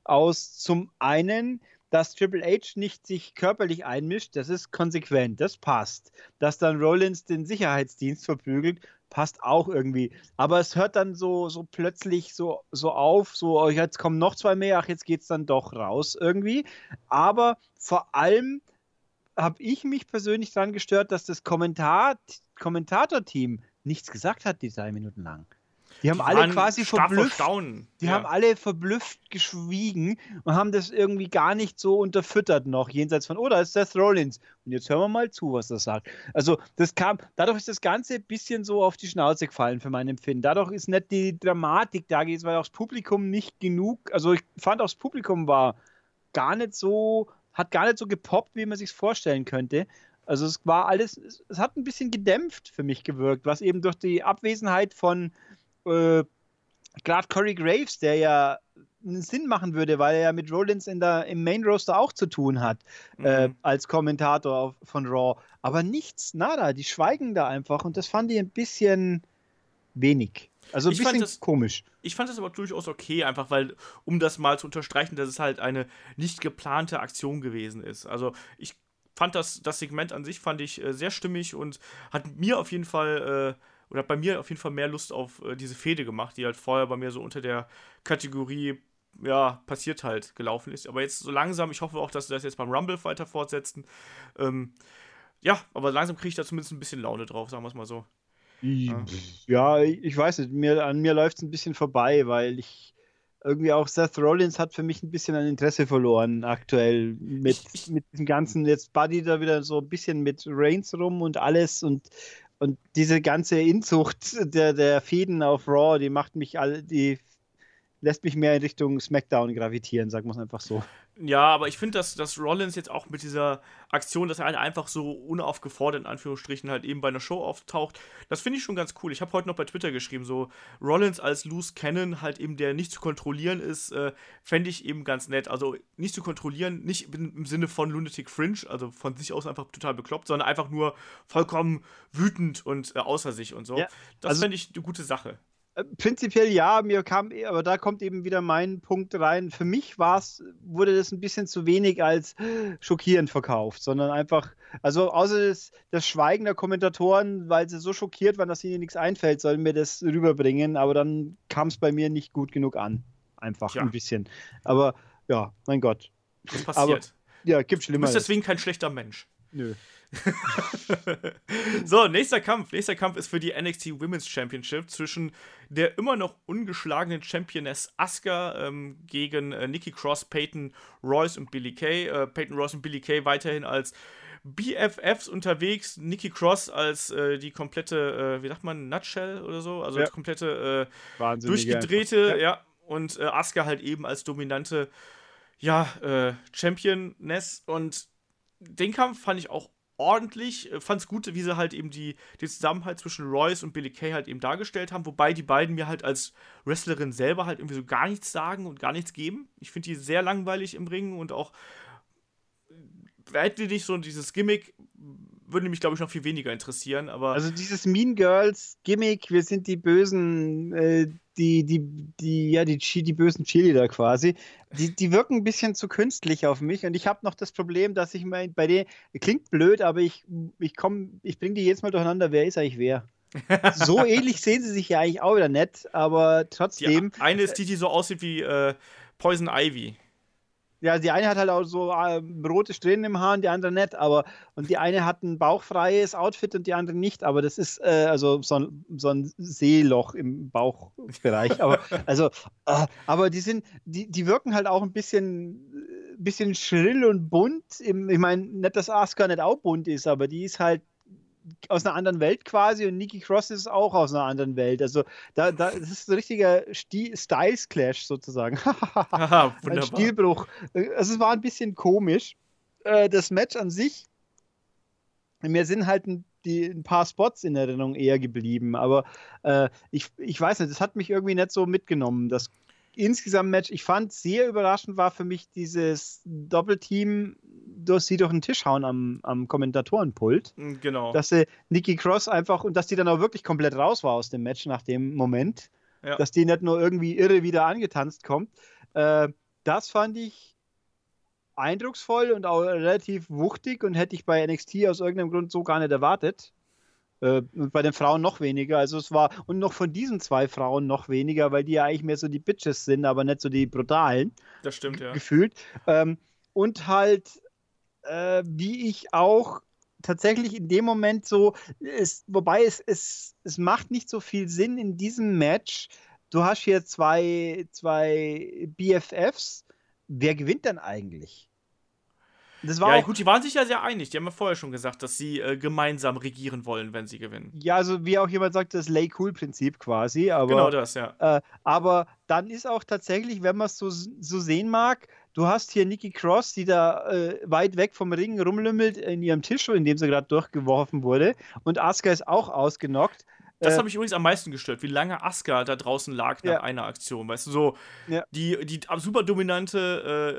Aus zum einen, dass Triple H nicht sich körperlich einmischt, das ist konsequent, das passt. Dass dann Rollins den Sicherheitsdienst verprügelt, passt auch irgendwie. Aber es hört dann so, so plötzlich so, so auf, so oh, jetzt kommen noch zwei mehr, ach, jetzt geht es dann doch raus irgendwie. Aber vor allem habe ich mich persönlich daran gestört, dass das Kommentar Kommentatorteam nichts gesagt hat, die drei Minuten lang. Die haben die alle quasi verblüfft. Die ja. haben alle verblüfft geschwiegen und haben das irgendwie gar nicht so unterfüttert noch, jenseits von, oh, da ist Seth Rollins. Und jetzt hören wir mal zu, was das sagt. Also, das kam, dadurch ist das Ganze ein bisschen so auf die Schnauze gefallen für mein Empfinden. Dadurch ist nicht die Dramatik da gewesen, weil auch das Publikum nicht genug, also ich fand auch das Publikum war gar nicht so, hat gar nicht so gepoppt, wie man sich vorstellen könnte. Also es war alles, es hat ein bisschen gedämpft für mich gewirkt, was eben durch die Abwesenheit von äh, gerade Corey Graves, der ja einen Sinn machen würde, weil er ja mit Rollins in der, im Main Roster auch zu tun hat, äh, mhm. äh, als Kommentator auf, von Raw. Aber nichts, nada, die schweigen da einfach und das fand ich ein bisschen wenig. Also ein ich bisschen das, komisch. Ich fand das aber durchaus okay, einfach weil, um das mal zu unterstreichen, dass es halt eine nicht geplante Aktion gewesen ist. Also ich fand das, das Segment an sich fand ich äh, sehr stimmig und hat mir auf jeden Fall äh, oder hat bei mir auf jeden Fall mehr Lust auf äh, diese Fehde gemacht, die halt vorher bei mir so unter der Kategorie ja, passiert halt gelaufen ist. Aber jetzt so langsam, ich hoffe auch, dass sie das jetzt beim Rumble weiter fortsetzen. Ähm, ja, aber langsam kriege ich da zumindest ein bisschen Laune drauf, sagen wir es mal so. Ja, ja ich weiß nicht, mir, an mir läuft es ein bisschen vorbei, weil ich irgendwie auch Seth Rollins hat für mich ein bisschen an Interesse verloren aktuell mit, ich, mit dem ganzen, jetzt Buddy da wieder so ein bisschen mit Reigns rum und alles und und diese ganze Inzucht der, der Fäden auf Raw, die macht mich alle, die lässt mich mehr in Richtung SmackDown gravitieren, sagen wir es einfach so. Ja, aber ich finde, dass, dass Rollins jetzt auch mit dieser Aktion, dass er halt einfach so unaufgefordert in Anführungsstrichen halt eben bei einer Show auftaucht, das finde ich schon ganz cool. Ich habe heute noch bei Twitter geschrieben, so Rollins als Loose Cannon, halt eben der nicht zu kontrollieren ist, äh, fände ich eben ganz nett. Also nicht zu kontrollieren, nicht im Sinne von Lunatic Fringe, also von sich aus einfach total bekloppt, sondern einfach nur vollkommen wütend und äh, außer sich und so. Ja, das also, fände ich eine gute Sache. Äh, prinzipiell ja, mir kam, aber da kommt eben wieder mein Punkt rein. Für mich war's, wurde das ein bisschen zu wenig als schockierend verkauft, sondern einfach, also außer das, das Schweigen der Kommentatoren, weil sie so schockiert waren, dass ihnen nichts einfällt, sollen mir das rüberbringen, aber dann kam es bei mir nicht gut genug an. Einfach ja. ein bisschen. Aber ja, mein Gott. Das passiert. Aber, ja, gibt schlimmer. Du bist deswegen kein schlechter Mensch. Nö. so, nächster Kampf. Nächster Kampf ist für die NXT Women's Championship zwischen der immer noch ungeschlagenen Championess Asuka ähm, gegen äh, Nikki Cross, Peyton Royce und Billy Kay. Äh, Peyton Royce und Billy Kay weiterhin als BFFs unterwegs, Nikki Cross als äh, die komplette, äh, wie sagt man, Nutshell oder so, also ja. die komplette äh, durchgedrehte, ja. ja. und äh, Asuka halt eben als dominante, ja, äh, Championess und den Kampf fand ich auch ordentlich. Äh, Fand es gut, wie sie halt eben die, die Zusammenhalt zwischen Royce und Billy Kay halt eben dargestellt haben, wobei die beiden mir halt als Wrestlerin selber halt irgendwie so gar nichts sagen und gar nichts geben. Ich finde die sehr langweilig im Ringen und auch hätte nicht so dieses Gimmick, würde mich, glaube ich, noch viel weniger interessieren. Aber also dieses Mean Girls Gimmick, wir sind die bösen, äh, die, die, die, ja, die, die bösen Cheerleader quasi, die, die wirken ein bisschen zu künstlich auf mich. Und ich habe noch das Problem, dass ich mein, bei denen, klingt blöd, aber ich, ich komme, ich bringe die jetzt mal durcheinander, wer ist eigentlich wer. so ähnlich sehen sie sich ja eigentlich auch wieder nett, aber trotzdem. Die eine ist die, die so aussieht wie äh, Poison Ivy. Ja, die eine hat halt auch so äh, rote Strähnen im Haar und die andere nicht, aber und die eine hat ein bauchfreies Outfit und die andere nicht, aber das ist äh, also so ein, so ein Seeloch im Bauchbereich. aber also, äh, aber die sind, die, die wirken halt auch ein bisschen, bisschen schrill und bunt. Im, ich meine, nicht, dass Asuka nicht auch bunt ist, aber die ist halt aus einer anderen Welt quasi und Nikki Cross ist auch aus einer anderen Welt. Also da, da das ist ein richtiger Styles Clash sozusagen. Haha, ein. Stilbruch. Also es war ein bisschen komisch. Äh, das Match an sich, mir sind halt ein, die, ein paar Spots in Erinnerung eher geblieben, aber äh, ich, ich weiß nicht, das hat mich irgendwie nicht so mitgenommen. Das insgesamt Match, ich fand sehr überraschend war für mich dieses Doppelteam durch sie durch den Tisch hauen am, am Kommentatorenpult. Genau. Dass sie Nikki Cross einfach und dass die dann auch wirklich komplett raus war aus dem Match nach dem Moment. Ja. Dass die nicht nur irgendwie irre wieder angetanzt kommt. Äh, das fand ich eindrucksvoll und auch relativ wuchtig und hätte ich bei NXT aus irgendeinem Grund so gar nicht erwartet. Äh, und bei den Frauen noch weniger. Also es war, und noch von diesen zwei Frauen noch weniger, weil die ja eigentlich mehr so die Bitches sind, aber nicht so die brutalen. Das stimmt, ja. Gefühlt. Ähm, und halt, äh, wie ich auch tatsächlich in dem Moment so, es, wobei es, es, es macht nicht so viel Sinn in diesem Match. Du hast hier zwei, zwei BFFs. Wer gewinnt denn eigentlich? Das war ja, gut, die waren sich ja sehr einig. Die haben ja vorher schon gesagt, dass sie äh, gemeinsam regieren wollen, wenn sie gewinnen. Ja, also wie auch jemand sagt, das Lay-Cool-Prinzip quasi. Aber, genau das, ja. Äh, aber dann ist auch tatsächlich, wenn man es so, so sehen mag, du hast hier Nikki Cross, die da äh, weit weg vom Ring rumlümmelt in ihrem Tisch, in dem sie gerade durchgeworfen wurde. Und Asuka ist auch ausgenockt. Das Äh, hat mich übrigens am meisten gestört, wie lange Asuka da draußen lag nach Ja. einer Aktion. Weißt du, so Ja. die, die super dominante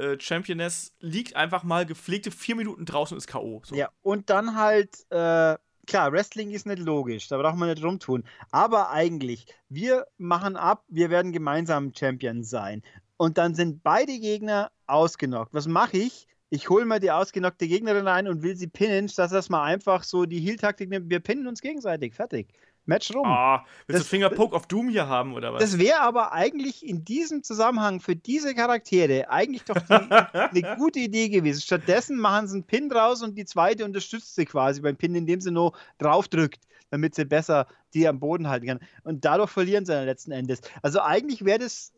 äh, äh, Championess liegt einfach mal gepflegte vier Minuten draußen und ist K.O. So. Ja, und dann halt, äh, klar, Wrestling ist nicht logisch, da braucht man nicht rumtun. Aber eigentlich, wir machen ab, wir werden gemeinsam Champion sein. Und dann sind beide Gegner ausgenockt. Was mache ich? Ich hole mal die ausgenockte Gegnerin rein und will sie pinnen, dass man einfach so die Heel-Taktik nimmt. Wir pinnen uns gegenseitig. Fertig. Match rum. Ah, willst Das- du Finger Poke of Doom hier haben oder was? Das wäre aber eigentlich in diesem Zusammenhang für diese Charaktere eigentlich doch eine gute Idee gewesen. Stattdessen machen sie einen Pin draus und die zweite unterstützt sie quasi beim Pin, indem sie nur draufdrückt, damit sie besser die am Boden halten kann. Und dadurch verlieren sie dann letzten Endes. Also eigentlich wäre das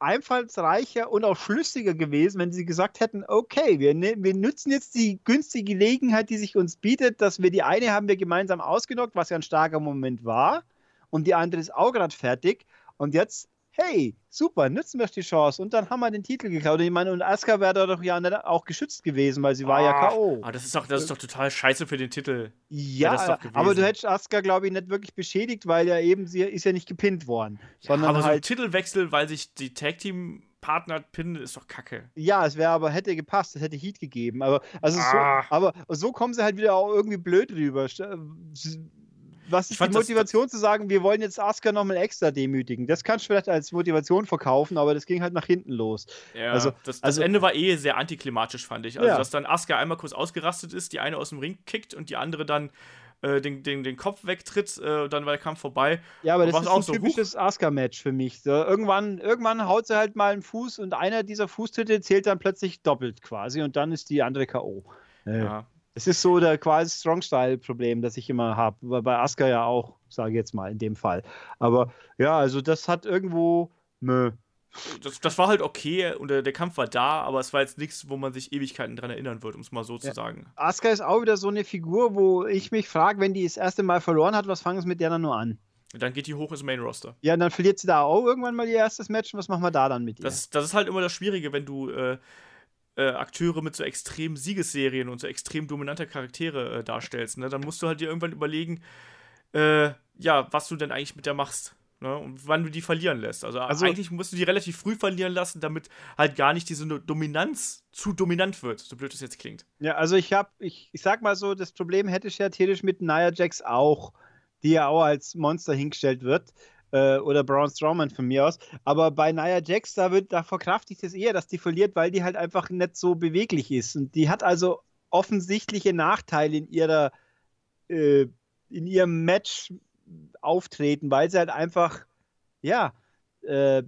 einfallsreicher und auch schlüssiger gewesen, wenn sie gesagt hätten, okay, wir, ne, wir nutzen jetzt die günstige Gelegenheit, die sich uns bietet, dass wir die eine haben wir gemeinsam ausgenockt, was ja ein starker Moment war, und die andere ist auch gerade fertig. Und jetzt, hey, super, nutzen wir die Chance. Und dann haben wir den Titel geklaut. Und ich meine, und Asuka wäre da doch ja auch geschützt gewesen, weil sie war ja Ah, K.O. Ah, das ist doch, das ist doch total scheiße für den Titel. Ja, aber du hättest Asuka, glaube ich, nicht wirklich beschädigt, weil ja eben sie ist ja nicht gepinnt worden. sondern aber so ein halt, Titelwechsel, weil sich die Tag Team Partner pinnen, ist doch kacke. ja, es wäre aber, hätte gepasst, es hätte Heat gegeben. Aber, also Ah. so, aber so kommen sie halt wieder auch irgendwie blöd rüber. Was ist die fand das- Motivation zu sagen, wir wollen jetzt Asuka nochmal extra demütigen? Das kannst du vielleicht als Motivation verkaufen, aber das ging halt nach hinten los. Ja, Also- das, das also- Ende war eh sehr antiklimatisch, fand ich. Also, Ja. dass dann Asuka einmal kurz ausgerastet ist, die eine aus dem Ring kickt und die andere dann äh, den, den, den Kopf wegtritt, äh, dann war der Kampf vorbei. Ja, aber das ist auch ein so, typisches Asuka-Match für mich. So, irgendwann, irgendwann haut sie halt mal einen Fuß und einer dieser Fußtritte zählt dann plötzlich doppelt quasi und dann ist die andere K.O. Äh, Ja. Das ist so der quasi Strong-Style-Problem, das ich immer habe. Bei Asuka ja auch, sage ich jetzt mal in dem Fall. Aber ja, also das hat irgendwo. Mö. Das, das war halt okay und der, der Kampf war da, aber es war jetzt nichts, wo man sich Ewigkeiten dran erinnern wird, um es mal so zu Ja. sagen. Asuka ist auch wieder so eine Figur, wo ich mich frage, wenn die das erste Mal verloren hat, was fangen sie mit der dann nur an? Dann geht die hoch ins Main Roster. Ja, und dann verliert sie da auch irgendwann mal ihr erstes Match. und Was machen wir da dann mit ihr? Das, das ist halt immer das Schwierige, wenn du äh, äh, Akteure mit so extremen Siegesserien und so extrem dominanter Charaktere äh, darstellst. Ne? Dann musst du halt dir irgendwann überlegen, äh, ja, was du denn eigentlich mit der machst. Ne? Und wann du die verlieren lässt. Also, Also- eigentlich musst du die relativ früh verlieren lassen, damit halt gar nicht diese Dominanz zu dominant wird, so blöd es jetzt klingt. Ja, also ich habe, ich, ich sag mal so, das Problem hätte ich ja theoretisch mit Nia Jax auch, die ja auch als Monster hingestellt wird. Äh, oder Braun Strowman von mir aus. Aber bei Nia Jax, da, wird, da verkraft ich das eher, dass die verliert, weil die halt einfach nicht so beweglich ist. Und die hat also offensichtliche Nachteile in ihrer, äh, in ihrem Match auftreten, weil sie halt einfach, ja, äh,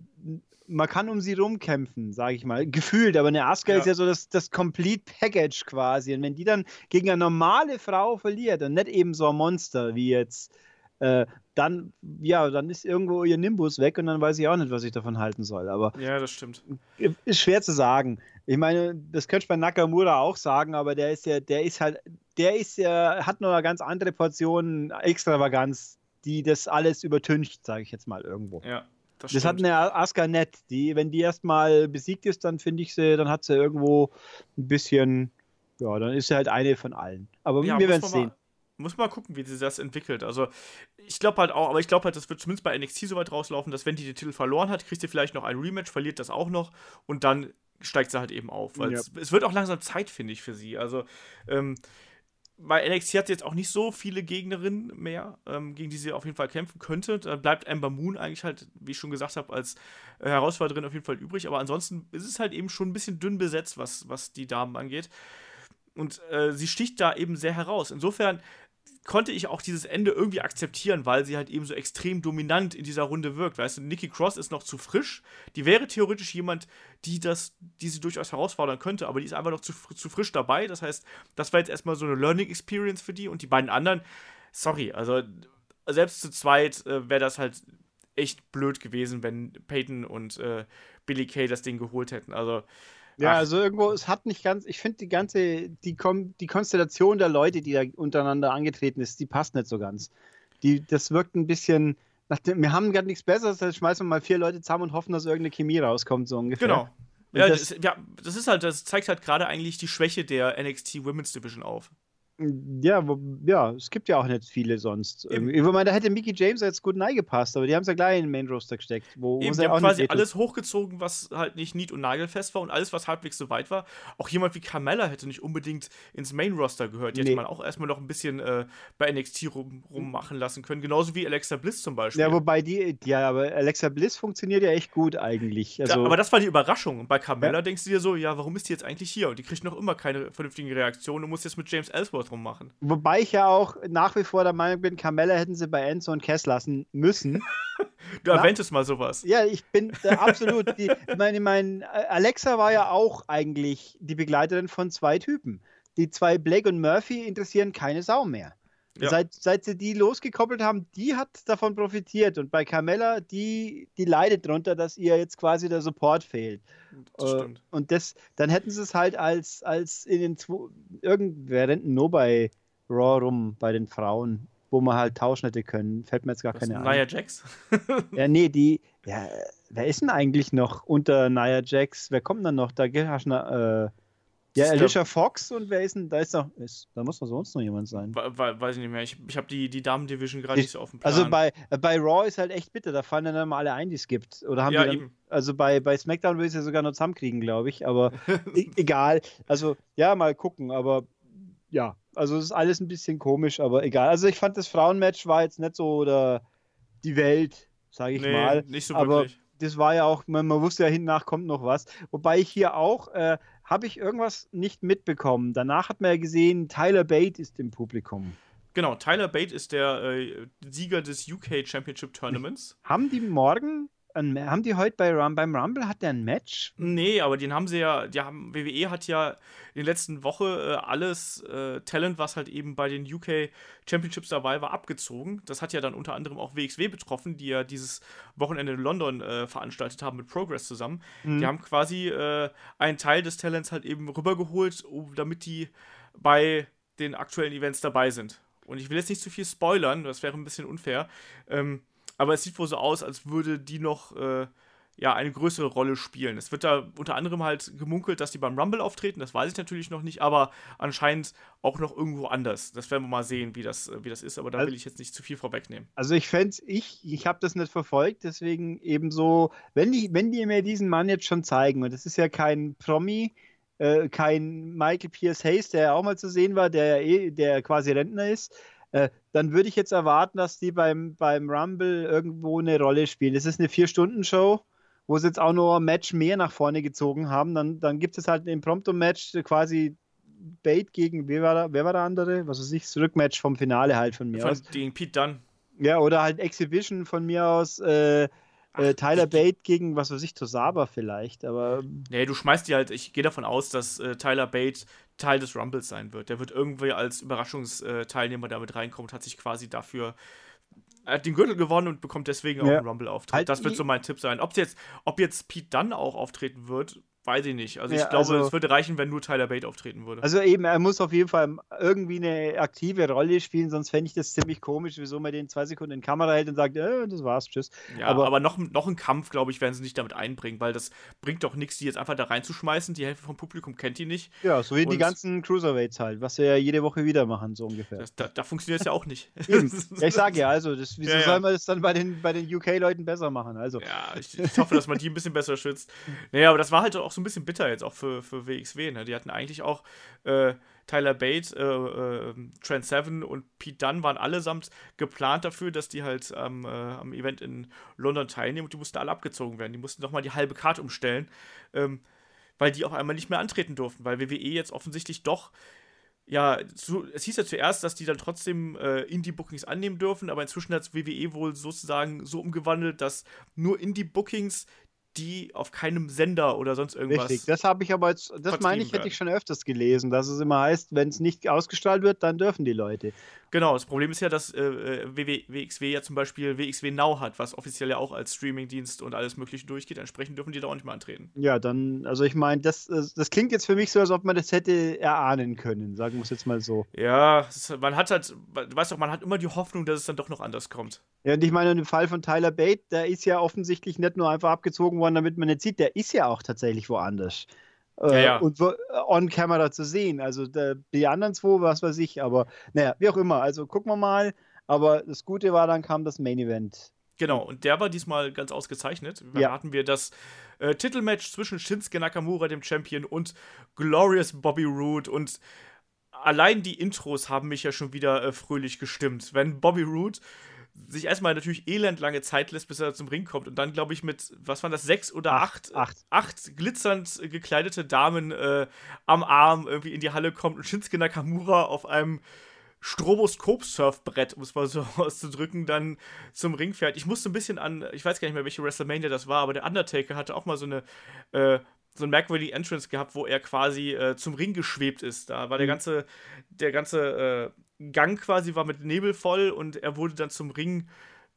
man kann um sie rumkämpfen, sage ich mal. Gefühlt, aber eine Asuka Ja. ist ja so das, das Complete Package quasi. Und wenn die dann gegen eine normale Frau verliert und nicht eben so ein Monster wie jetzt, äh, dann, ja, dann ist irgendwo ihr Nimbus weg und dann weiß ich auch nicht, was ich davon halten soll. Aber Ja, das stimmt. ist schwer zu sagen. Ich meine, das könnte ich bei Nakamura auch sagen, aber der ist ja, der ist halt, der ist ja, hat noch eine ganz andere Portion Extravaganz, die das alles übertüncht, sage ich jetzt mal irgendwo. Ja, das, Das hat eine Asuka nett. Die, wenn die erstmal besiegt ist, dann finde ich sie, dann hat sie irgendwo ein bisschen, ja, dann ist sie halt eine von allen. Aber Ja, wir werden es sehen. Muss mal gucken, wie sie das entwickelt. Also, ich glaube halt auch, aber ich glaube halt, das wird zumindest bei NXT so weit rauslaufen, dass wenn die den Titel verloren hat, kriegt sie vielleicht noch ein Rematch, verliert das auch noch und dann steigt sie halt eben auf. Weil Ja. es, es wird auch langsam Zeit, finde ich, für sie. Also, ähm, bei NXT hat sie jetzt auch nicht so viele Gegnerinnen mehr, ähm, gegen die sie auf jeden Fall kämpfen könnte. Da bleibt Amber Moon eigentlich halt, wie ich schon gesagt habe, als Herausforderin auf jeden Fall übrig. Aber ansonsten ist es halt eben schon ein bisschen dünn besetzt, was, was die Damen angeht. Und äh, sie sticht da eben sehr heraus. Insofern konnte ich auch dieses Ende irgendwie akzeptieren, weil sie halt eben so extrem dominant in dieser Runde wirkt. Weißt du, Nikki Cross ist noch zu frisch. Die wäre theoretisch jemand, die das, die sie durchaus herausfordern könnte, aber die ist einfach noch zu, zu frisch dabei. Das heißt, das war jetzt erstmal so eine Learning Experience für die und die beiden anderen, sorry, also selbst zu zweit äh, wäre das halt echt blöd gewesen, wenn Peyton und äh, Billy Kay das Ding geholt hätten. Also Ja, Ach. also irgendwo, es hat nicht ganz, ich finde die ganze, die, Kom die Konstellation der Leute, die da untereinander angetreten ist, die passt nicht so ganz. Die, das wirkt ein bisschen, dem, wir haben gerade nichts Besseres, dann schmeißen wir mal vier Leute zusammen und hoffen, dass irgendeine Chemie rauskommt, so ungefähr. Genau. Ja das- das, ja, das ist halt, das zeigt halt gerade eigentlich die Schwäche der NXT Women's Division auf. Ja, wo, ja, es gibt ja auch nicht viele sonst. Eben. Irgendwie. Ich meine, da hätte Mickey James jetzt gut gepasst, aber die haben es ja gleich in den Main Roster gesteckt. Wo, Eben, sie die haben quasi alles hochgezogen, was halt nicht nied- und nagelfest war und alles, was halbwegs so weit war. Auch jemand wie Carmella hätte nicht unbedingt ins Main Roster gehört. Die hätte Nee. man auch erstmal noch ein bisschen äh, bei NXT rum, rummachen lassen können. Genauso wie Alexa Bliss zum Beispiel. Ja, wobei die, ja, aber Alexa Bliss funktioniert ja echt gut eigentlich. Da- Also, aber das war die Überraschung. Und bei Carmella Ja. denkst du dir so, ja, warum ist die jetzt eigentlich hier? Und die kriegt noch immer keine vernünftige Reaktion und muss jetzt mit James Ellsworth rummachen. wobei ich ja auch nach wie vor der Meinung bin, Carmella hätten sie bei Enzo und Cass lassen müssen. Du erwähntest mal sowas. ja, ich bin da absolut. Die, meine, ich meine, Alexa war ja auch eigentlich die Begleiterin von zwei Typen. Die zwei Blake und Murphy interessieren keine Sau mehr. Ja. Seit, seit sie die losgekoppelt haben, die hat davon profitiert. Und bei Carmella, die, die leidet darunter, dass ihr jetzt quasi der Support fehlt. Das Äh. Und das, dann hätten sie es halt als, als in den zwei, irgendwer rennt nur bei Raw rum, bei den Frauen, wo man halt tauschen hätte können. Fällt mir jetzt gar Was, keine Nia ein. Jax? Ja, nee, die, ja, wer ist denn eigentlich noch unter Nia Jax? Wer kommt dann noch? Da gibt es eine, äh, ja, Alicia Fox und wer ist denn, da ist noch, ist, da muss doch sonst noch jemand sein. We- we- Weiß ich nicht mehr. Ich, ich habe die, die Damen-Division gerade Ich- nicht so auf dem Plan. Also bei, bei Raw ist halt echt bitter, da fallen dann mal alle ein, die es gibt. Oder haben Ja, die dann, eben. also bei, bei SmackDown will ich es ja sogar noch zusammenkriegen, glaube ich, aber e egal. Also ja, mal gucken, aber ja, also es ist alles ein bisschen komisch, aber egal. Also ich fand das Frauenmatch war jetzt nicht so oder die Welt, sage ich nee, mal. nicht so aber wirklich. das war ja auch, man, man wusste ja hinten nach kommt noch was. Wobei ich hier auch, äh, habe ich irgendwas nicht mitbekommen. Danach hat man ja gesehen, Tyler Bate ist im Publikum. Genau, Tyler Bate ist der äh, Sieger des UK Championship Tournaments. Haben die morgen, haben die heute bei Rum, beim Rumble, hat der ein Match? Nee, aber den haben sie ja, die haben, WWE hat ja in der letzten Woche äh, alles äh, Talent, was halt eben bei den UK Championships dabei war, abgezogen. Das hat ja dann unter anderem auch WXW betroffen, die ja dieses Wochenende in London äh, veranstaltet haben mit Progress zusammen. Die haben quasi äh, einen Teil des Talents halt eben rübergeholt, um, damit die bei den aktuellen Events dabei sind. Und ich will jetzt nicht zu viel spoilern, das wäre ein bisschen unfair. Ähm, aber es sieht wohl so aus, als würde die noch äh, ja, eine größere Rolle spielen. Es wird da unter anderem halt gemunkelt, dass die beim Rumble auftreten, das weiß ich natürlich noch nicht, aber anscheinend auch noch irgendwo anders. Das werden wir mal sehen, wie das, wie das ist, aber da Also- will ich jetzt nicht zu viel vorwegnehmen. Also ich fände ich, ich habe das nicht verfolgt, deswegen eben so, wenn die, wenn die mir diesen Mann jetzt schon zeigen, und das ist ja kein Promi, äh, kein Michael Pierce Hayes, der ja auch mal zu sehen war, der ja eh, der quasi Rentner ist, äh, dann würde ich jetzt erwarten, dass die beim, beim Rumble irgendwo eine Rolle spielen. Das ist eine Vier-Stunden-Show, wo sie jetzt auch noch ein Match mehr nach vorne gezogen haben. Dann, dann gibt es halt ein Impromptu-Match, quasi Bait gegen, wer war, da, wer war der andere? Was weiß ich, das Rückmatch vom Finale halt von mir Von aus. gegen Pete Dunn. Ja, oder halt Exhibition von mir aus. Äh, Äh, Tyler Bate gegen, was weiß ich, Tosaba vielleicht, aber. Nee, du schmeißt die halt, ich gehe davon aus, dass äh, Tyler Bate Teil des Rumbles sein wird. Der wird irgendwie als Überraschungsteilnehmer damit reinkommen und hat sich quasi dafür. Er hat den Gürtel gewonnen und bekommt deswegen auch einen Rumble-Auftritt. Halt das wird so mein Tipp sein. Ob jetzt, ob jetzt Pete Dunn auch auftreten wird, Weiß ich nicht. Also ich ja, glaube, also, es würde reichen, wenn nur Tyler Bate auftreten würde. Also eben, er muss auf jeden Fall irgendwie eine aktive Rolle spielen, sonst fände ich das ziemlich komisch, wieso man den zwei Sekunden in Kamera hält und sagt, äh, das war's, tschüss. Ja, aber, aber noch, noch ein Kampf, glaube ich, werden sie nicht damit einbringen, weil das bringt doch nichts, die jetzt einfach da reinzuschmeißen. Die Hälfte vom Publikum kennt die nicht. Ja, so wie und die ganzen Cruiserweights halt, was wir ja jede Woche wieder machen, so ungefähr. Das, da, da funktioniert es ja auch nicht. Ja, ich sage ja, also, das, wieso ja, soll man das dann bei den, bei den UK-Leuten besser machen? Also. Ja, ich, ich hoffe, dass man die ein bisschen besser schützt. Naja, aber das war halt auch so ein bisschen bitter jetzt auch auch für, für WXW. Ne? Die hatten eigentlich auch äh, Tyler Bate, äh, äh, Trent Seven und Pete Dunn waren allesamt geplant dafür, dass die halt ähm, am Event in London teilnehmen und die mussten alle abgezogen werden. Die mussten nochmal die halbe Karte umstellen, ähm, weil die auf einmal nicht mehr antreten durften, weil WWE jetzt offensichtlich doch ja, so, es hieß ja zuerst, dass die dann trotzdem äh, Indie-Bookings annehmen dürfen, aber inzwischen hat es WWE wohl sozusagen so umgewandelt, dass nur Indie-Bookings, die auf keinem Sender oder sonst irgendwas. Richtig, das habe ich aber jetzt, das meine ich, hätte ich schon öfters gelesen, dass es immer heißt, wenn es nicht ausgestrahlt wird, dann dürfen die Leute. Genau, das Problem ist ja, dass äh, äh WXW ja zum Beispiel WXW Now hat, was offiziell ja auch als Streamingdienst und alles Mögliche durchgeht. Entsprechend dürfen die da auch nicht mehr antreten. Ja, dann, also ich meine, das, äh, das klingt jetzt für mich so, als ob man das hätte erahnen können, sagen wir es jetzt mal so. Ja, man hat halt, du weißt doch, man hat immer die Hoffnung, dass es dann doch noch anders kommt. Ja, und ich meine, im Fall von Tyler Bate, der ist ja offensichtlich nicht nur einfach abgezogen worden, damit man nicht sieht, der ist ja auch tatsächlich woanders. Äh, ja, ja. und wo, on camera zu sehen. Also der, die anderen zwei, was weiß ich, aber naja, wie auch immer. Also gucken wir mal. Aber das Gute war, dann kam das Main Event. Genau, und der war diesmal ganz ausgezeichnet. Da ja. hatten wir das äh, Titelmatch zwischen Shinsuke Nakamura, dem Champion, und Glorious Bobby Roode. Und allein die Intros haben mich ja schon wieder äh, fröhlich gestimmt. Wenn Bobby Roode sich erstmal natürlich elendlange Zeit lässt, bis er zum Ring kommt und dann, glaube ich, mit, was waren das, sechs oder acht, acht, acht glitzernd gekleidete Damen äh, am Arm irgendwie in die Halle kommt und Shinsuke Nakamura auf einem Stroboskop-Surfbrett, um es mal so auszudrücken, dann zum Ring fährt. Ich musste ein bisschen an, ich weiß gar nicht mehr, welche WrestleMania das war, aber der Undertaker hatte auch mal so eine äh, so ein merkwürdigen Entrance gehabt, wo er quasi äh, zum Ring geschwebt ist. Da war der mhm. ganze, der ganze äh, Gang quasi war mit Nebel voll und er wurde dann zum Ring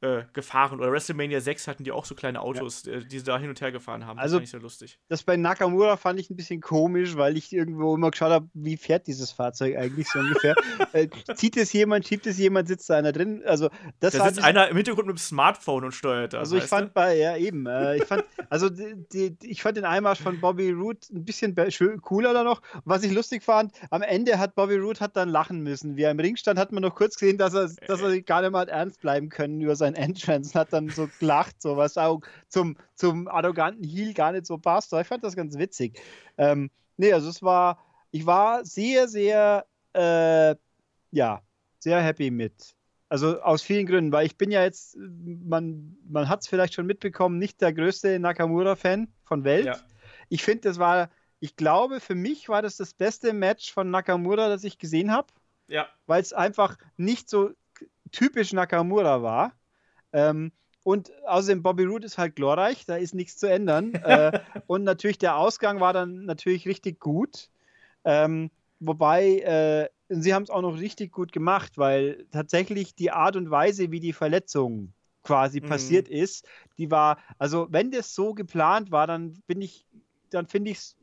äh, gefahren. Oder WrestleMania 6 hatten die auch so kleine Autos, ja. Äh, die sie da hin und her gefahren haben. Also, das fand ich sehr lustig. Das bei Nakamura fand ich ein bisschen komisch, weil ich irgendwo immer geschaut habe, wie fährt dieses Fahrzeug eigentlich so ungefähr. äh, zieht es jemand, schiebt es jemand, sitzt da einer drin? Also, das da sitzt ich, einer im Hintergrund mit dem Smartphone und steuert das. Also, ich fand du? bei, ja, eben. Äh, ich fand, also, die, die, ich fand den Einmarsch von Bobby Roode ein bisschen cooler da noch. Was ich lustig fand, am Ende hat Bobby Roode hat dann lachen müssen. Wie er im Ring stand, hat man noch kurz gesehen, dass er, dass er gar nicht mal ernst bleiben können über sein Entrance. Hat dann so gelacht, so was auch zum, zum arroganten Heel gar nicht so passt. Ich fand das ganz witzig. Ähm, nee, also es war, ich war sehr, sehr, äh, ja, sehr happy mit. Also aus vielen Gründen, weil ich bin ja jetzt, man, man hat es vielleicht schon mitbekommen, nicht der größte Nakamura-Fan von Welt. Ja. Ich finde, das war, ich glaube, für mich war das das beste Match von Nakamura, das ich gesehen habe. Ja. Weil es einfach nicht so typisch Nakamura war. Ähm, und außerdem, Bobby Roode ist halt glorreich, da ist nichts zu ändern. äh, und natürlich, der Ausgang war dann natürlich richtig gut. Ähm, wobei, äh, sie haben es auch noch richtig gut gemacht, weil tatsächlich die Art und Weise, wie die Verletzung quasi mhm. passiert ist, die war, also wenn das so geplant war, dann bin ich, dann finde ich es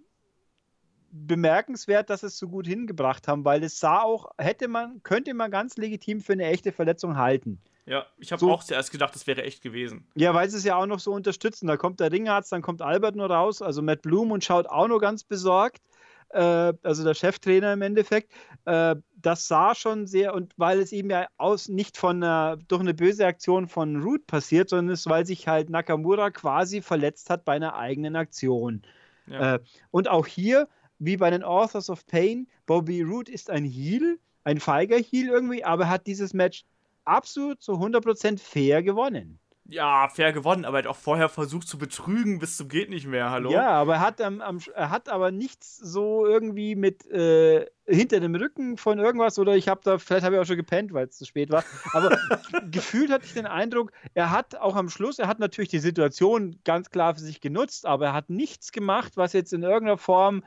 bemerkenswert, dass es so gut hingebracht haben, weil es sah auch, hätte man, könnte man ganz legitim für eine echte Verletzung halten. Ja, ich habe so, auch zuerst gedacht, das wäre echt gewesen. Ja, weil sie es ja auch noch so unterstützen. Da kommt der Ringarzt, dann kommt Albert nur raus, also Matt Bloom und schaut auch nur ganz besorgt. Äh, also der Cheftrainer im Endeffekt. Äh, das sah schon sehr, und weil es eben ja aus, nicht von einer, durch eine böse Aktion von Root passiert, sondern es, weil sich halt Nakamura quasi verletzt hat bei einer eigenen Aktion. Ja. Äh, und auch hier, wie bei den Authors of Pain, Bobby Root ist ein Heel, ein feiger Heel irgendwie, aber hat dieses Match absolut zu 100% fair gewonnen. ja, fair gewonnen, aber er hat auch vorher versucht zu betrügen bis zum geht nicht mehr, hallo? Ja, aber er hat, am, am, er hat aber nichts so irgendwie mit äh, hinter dem Rücken von irgendwas oder ich habe da, vielleicht habe ich auch schon gepennt, weil es zu spät war, aber gefühlt hatte ich den Eindruck, er hat auch am Schluss, er hat natürlich die Situation ganz klar für sich genutzt, aber er hat nichts gemacht, was jetzt in irgendeiner Form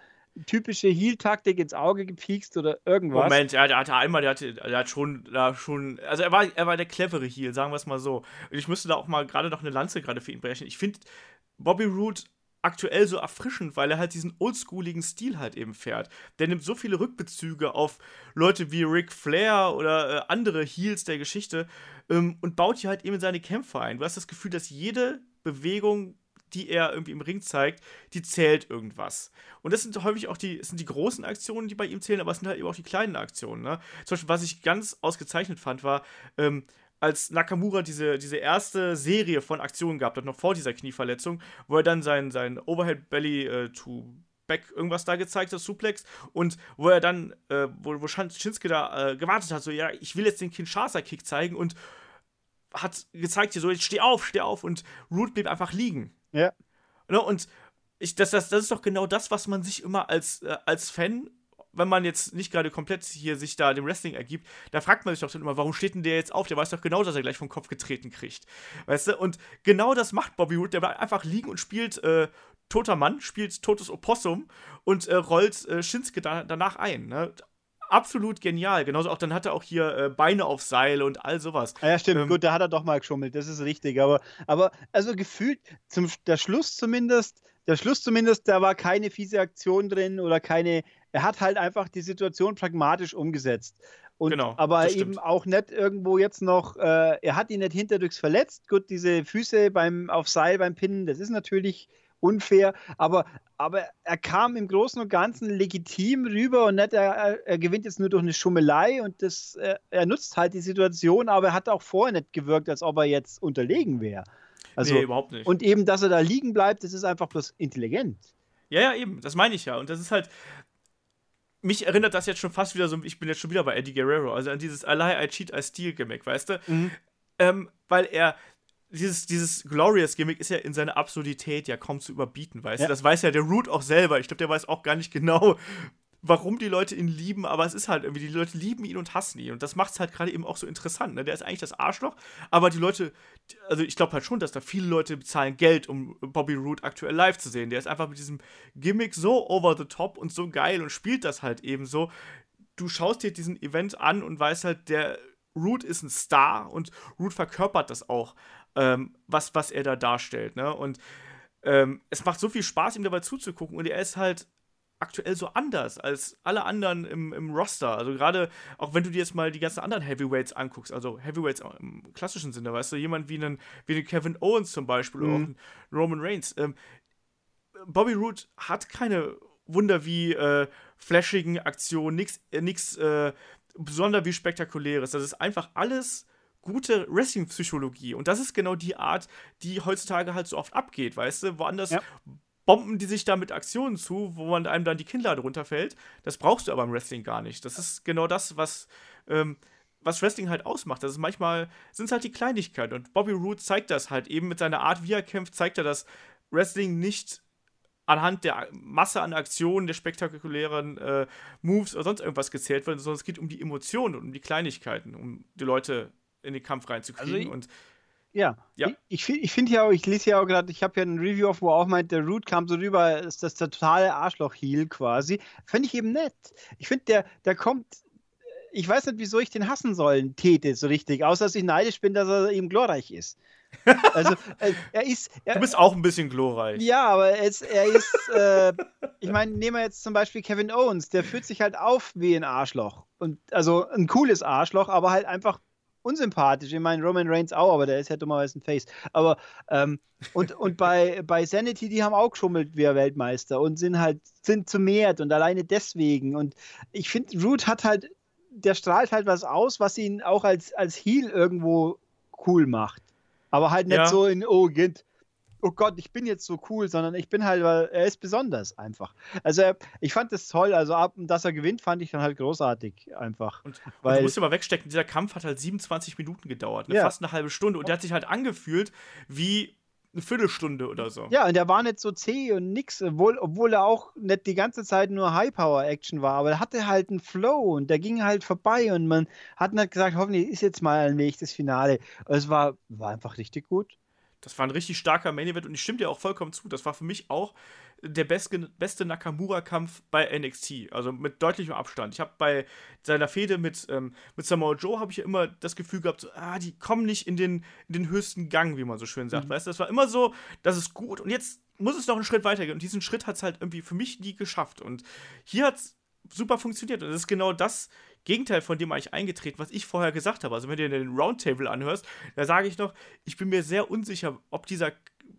typische Heal-Taktik ins Auge gepiekst oder irgendwas. Moment, er, hatte einmal, der, hatte, der hat schon, da schon, also er war, er war der clevere Heal, sagen wir es mal so. Und ich müsste da auch mal gerade noch eine Lanze gerade für ihn brechen. Ich finde Bobby Root aktuell so erfrischend, weil er halt diesen oldschooligen Stil halt eben fährt. Der nimmt so viele Rückbezüge auf Leute wie Ric Flair oder äh, andere Heals der Geschichte ähm, und baut hier halt eben seine Kämpfe ein. Du hast das Gefühl, dass jede Bewegung die er irgendwie im Ring zeigt, die zählt irgendwas. Und das sind häufig auch die, sind die großen Aktionen, die bei ihm zählen, aber es sind halt eben auch die kleinen Aktionen. Ne? Zum Beispiel, was ich ganz ausgezeichnet fand, war, ähm, als Nakamura diese, diese erste Serie von Aktionen hat, noch vor dieser Knieverletzung, wo er dann sein, sein Overhead Belly äh, to Back irgendwas da gezeigt hat, Suplex, und wo er dann, äh, wo, wo Shinsuke da äh, gewartet hat, so, ja, ich will jetzt den Kinshasa-Kick zeigen und hat gezeigt hier so, jetzt steh auf, steh auf und Root blieb einfach liegen. Ja. Ne, und ich, das, das, das ist doch genau das, was man sich immer als, äh, als Fan, wenn man jetzt nicht gerade komplett hier sich da dem Wrestling ergibt, da fragt man sich doch dann immer, warum steht denn der jetzt auf? Der weiß doch genau, dass er gleich vom Kopf getreten kriegt. Weißt du? Und genau das macht Bobby Roode. Der bleibt einfach liegen und spielt äh, toter Mann, spielt totes Opossum und äh, rollt äh, Shinsuke da, danach ein. Ne? Absolut genial. Genauso auch, dann hat er auch hier äh, Beine auf Seil und all sowas. Ja, stimmt, ähm, gut, da hat er doch mal geschummelt, das ist richtig. Aber, aber also gefühlt, zum, der Schluss zumindest, der Schluss zumindest, da war keine fiese Aktion drin oder keine, er hat halt einfach die Situation pragmatisch umgesetzt. Und, genau, aber eben auch nicht irgendwo jetzt noch, äh, er hat ihn nicht hinterdurchs verletzt. Gut, diese Füße beim, auf Seil beim Pinnen, das ist natürlich unfair, aber, aber er kam im Großen und Ganzen legitim rüber und nicht, er, er gewinnt jetzt nur durch eine Schummelei und das, er, er, nutzt halt die Situation, aber er hat auch vorher nicht gewirkt, als ob er jetzt unterlegen wäre. Also, nee, überhaupt nicht. Und eben, dass er da liegen bleibt, das ist einfach bloß intelligent. Ja, ja, eben, das meine ich ja. Und das ist halt, mich erinnert das jetzt schon fast wieder so, ich bin jetzt schon wieder bei Eddie Guerrero, also an dieses lie, I cheat, I steal Gimmick, weißt du? Mhm. Ähm, weil er dieses, dieses Glorious-Gimmick ist ja in seiner Absurdität ja kaum zu überbieten, weißt ja. du? Das weiß ja der Root auch selber. Ich glaube, der weiß auch gar nicht genau, warum die Leute ihn lieben, aber es ist halt irgendwie, die Leute lieben ihn und hassen ihn. Und das macht es halt gerade eben auch so interessant. Ne? Der ist eigentlich das Arschloch, aber die Leute, also ich glaube halt schon, dass da viele Leute bezahlen Geld, um Bobby Root aktuell live zu sehen. Der ist einfach mit diesem Gimmick so over the top und so geil und spielt das halt eben so. Du schaust dir diesen Event an und weißt halt, der Root ist ein Star und Root verkörpert das auch ähm, was, was er da darstellt. Ne? Und ähm, es macht so viel Spaß, ihm dabei zuzugucken. Und er ist halt aktuell so anders als alle anderen im, im Roster. Also gerade, auch wenn du dir jetzt mal die ganzen anderen Heavyweights anguckst, also Heavyweights im klassischen Sinne, weißt du, jemand wie einen, wie einen Kevin Owens zum Beispiel mhm. oder auch einen Roman Reigns. Ähm, Bobby Roode hat keine Wunder wie äh, flashigen Aktionen, nichts äh, nix, äh, besonders wie spektakuläres. Das ist einfach alles gute Wrestling-Psychologie. Und das ist genau die Art, die heutzutage halt so oft abgeht, weißt du? Woanders ja. bomben die sich da mit Aktionen zu, wo man einem dann die Kinnlade runterfällt. Das brauchst du aber im Wrestling gar nicht. Das ist genau das, was. Ähm, was Wrestling halt ausmacht. Das ist manchmal, sind es halt die Kleinigkeiten. Und Bobby Roode zeigt das halt eben mit seiner Art, wie er kämpft, zeigt er, dass Wrestling nicht anhand der Masse an Aktionen, der spektakulären äh, Moves oder sonst irgendwas gezählt wird, sondern es geht um die Emotionen und um die Kleinigkeiten, um die Leute in den Kampf reinzukriegen. Also und ja, ja. ich, ich, ich finde ja auch, ich lese ja auch gerade, ich habe ja ein Review auf, wo auch meint, der Root kam so rüber, ist das der totale Arschloch-Heal quasi. Finde ich eben nett. Ich finde, der, der kommt, ich weiß nicht, wieso ich den hassen sollen, Tete, so richtig, außer dass ich neidisch bin, dass er eben glorreich ist. Also, äh, er ist. Er, du bist auch ein bisschen glorreich. Ja, aber er ist, er ist äh, ich meine, nehmen wir jetzt zum Beispiel Kevin Owens, der fühlt sich halt auf wie ein Arschloch. Und also ein cooles Arschloch, aber halt einfach unsympathisch. Ich meine, Roman Reigns auch, aber der ist ja dummerweise ein Face. Aber, ähm, und, und bei, bei Sanity, die haben auch geschummelt wie Weltmeister und sind halt, sind zu mehrt und alleine deswegen. Und ich finde, Root hat halt, der strahlt halt was aus, was ihn auch als, als Heel irgendwo cool macht. Aber halt nicht ja. so in, oh, geht, oh Gott, ich bin jetzt so cool, sondern ich bin halt, weil er ist besonders einfach. Also ich fand das toll, also ab, dass er gewinnt, fand ich dann halt großartig einfach. Und, weil, und du musst mal wegstecken, dieser Kampf hat halt 27 Minuten gedauert, ne? ja. fast eine halbe Stunde und der hat sich halt angefühlt wie eine Viertelstunde oder so. Ja, und der war nicht so zäh und nix, obwohl, obwohl er auch nicht die ganze Zeit nur High-Power-Action war, aber er hatte halt einen Flow und der ging halt vorbei und man hat nicht gesagt, hoffentlich ist jetzt mal ein nächstes Finale. Es war, war einfach richtig gut. Das war ein richtig starker Main Event und ich stimme dir auch vollkommen zu. Das war für mich auch der beste, beste Nakamura-Kampf bei NXT. Also mit deutlichem Abstand. Ich habe bei seiner Fehde mit, ähm, mit Samoa Joe habe ich immer das Gefühl gehabt, so, ah, die kommen nicht in den, in den höchsten Gang, wie man so schön sagt. Mhm. Weißt du, das war immer so, das ist gut und jetzt muss es noch einen Schritt weitergehen. Und diesen Schritt hat es halt irgendwie für mich nie geschafft. Und hier hat es super funktioniert. Und das ist genau das Gegenteil von dem eigentlich eingetreten, was ich vorher gesagt habe. Also wenn du dir den Roundtable anhörst, da sage ich noch, ich bin mir sehr unsicher, ob dieser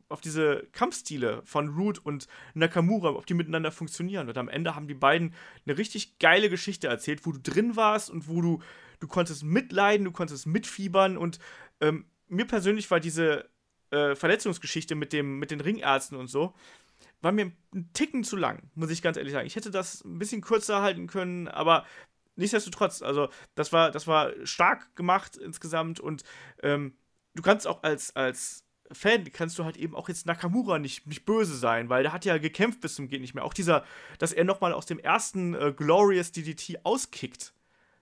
auf diese Kampfstile von Root und Nakamura, ob die miteinander funktionieren. Und am Ende haben die beiden eine richtig geile Geschichte erzählt, wo du drin warst und wo du, du konntest mitleiden, du konntest mitfiebern. Und ähm, mir persönlich war diese äh, Verletzungsgeschichte mit, dem, mit den Ringärzten und so, war mir ein Ticken zu lang, muss ich ganz ehrlich sagen. Ich hätte das ein bisschen kürzer halten können, aber nichtsdestotrotz, also das war, das war stark gemacht insgesamt und ähm, du kannst auch als, als Fan kannst du halt eben auch jetzt Nakamura nicht, nicht böse sein, weil der hat ja gekämpft bis zum geht nicht mehr. Auch dieser, dass er nochmal aus dem ersten äh, Glorious DDT auskickt.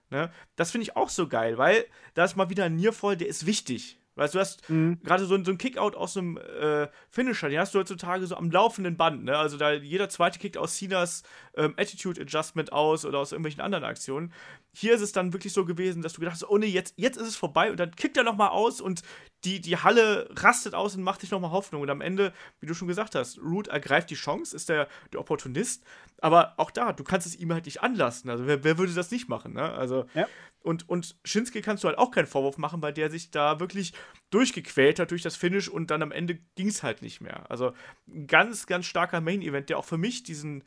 Ne? Das finde ich auch so geil, weil da ist mal wieder ein Nearfall, der ist wichtig. Weißt du, hast mhm. gerade so, so ein Kickout aus einem äh, Finisher, den hast du heutzutage so am laufenden Band, ne? Also da jeder zweite kickt aus Cenas ähm, Attitude Adjustment aus oder aus irgendwelchen anderen Aktionen. Hier ist es dann wirklich so gewesen, dass du gedacht hast, oh nee, jetzt, jetzt ist es vorbei und dann kickt er nochmal aus und die, die Halle rastet aus und macht dich nochmal Hoffnung. Und am Ende, wie du schon gesagt hast, Root ergreift die Chance, ist der, der Opportunist. Aber auch da, du kannst es ihm halt nicht anlassen. Also wer, wer würde das nicht machen, ne? Also ja. Und, und Shinsuke kannst du halt auch keinen Vorwurf machen, weil der sich da wirklich durchgequält hat durch das Finish und dann am Ende ging es halt nicht mehr. Also ein ganz, ganz starker Main-Event, der auch für mich diesen,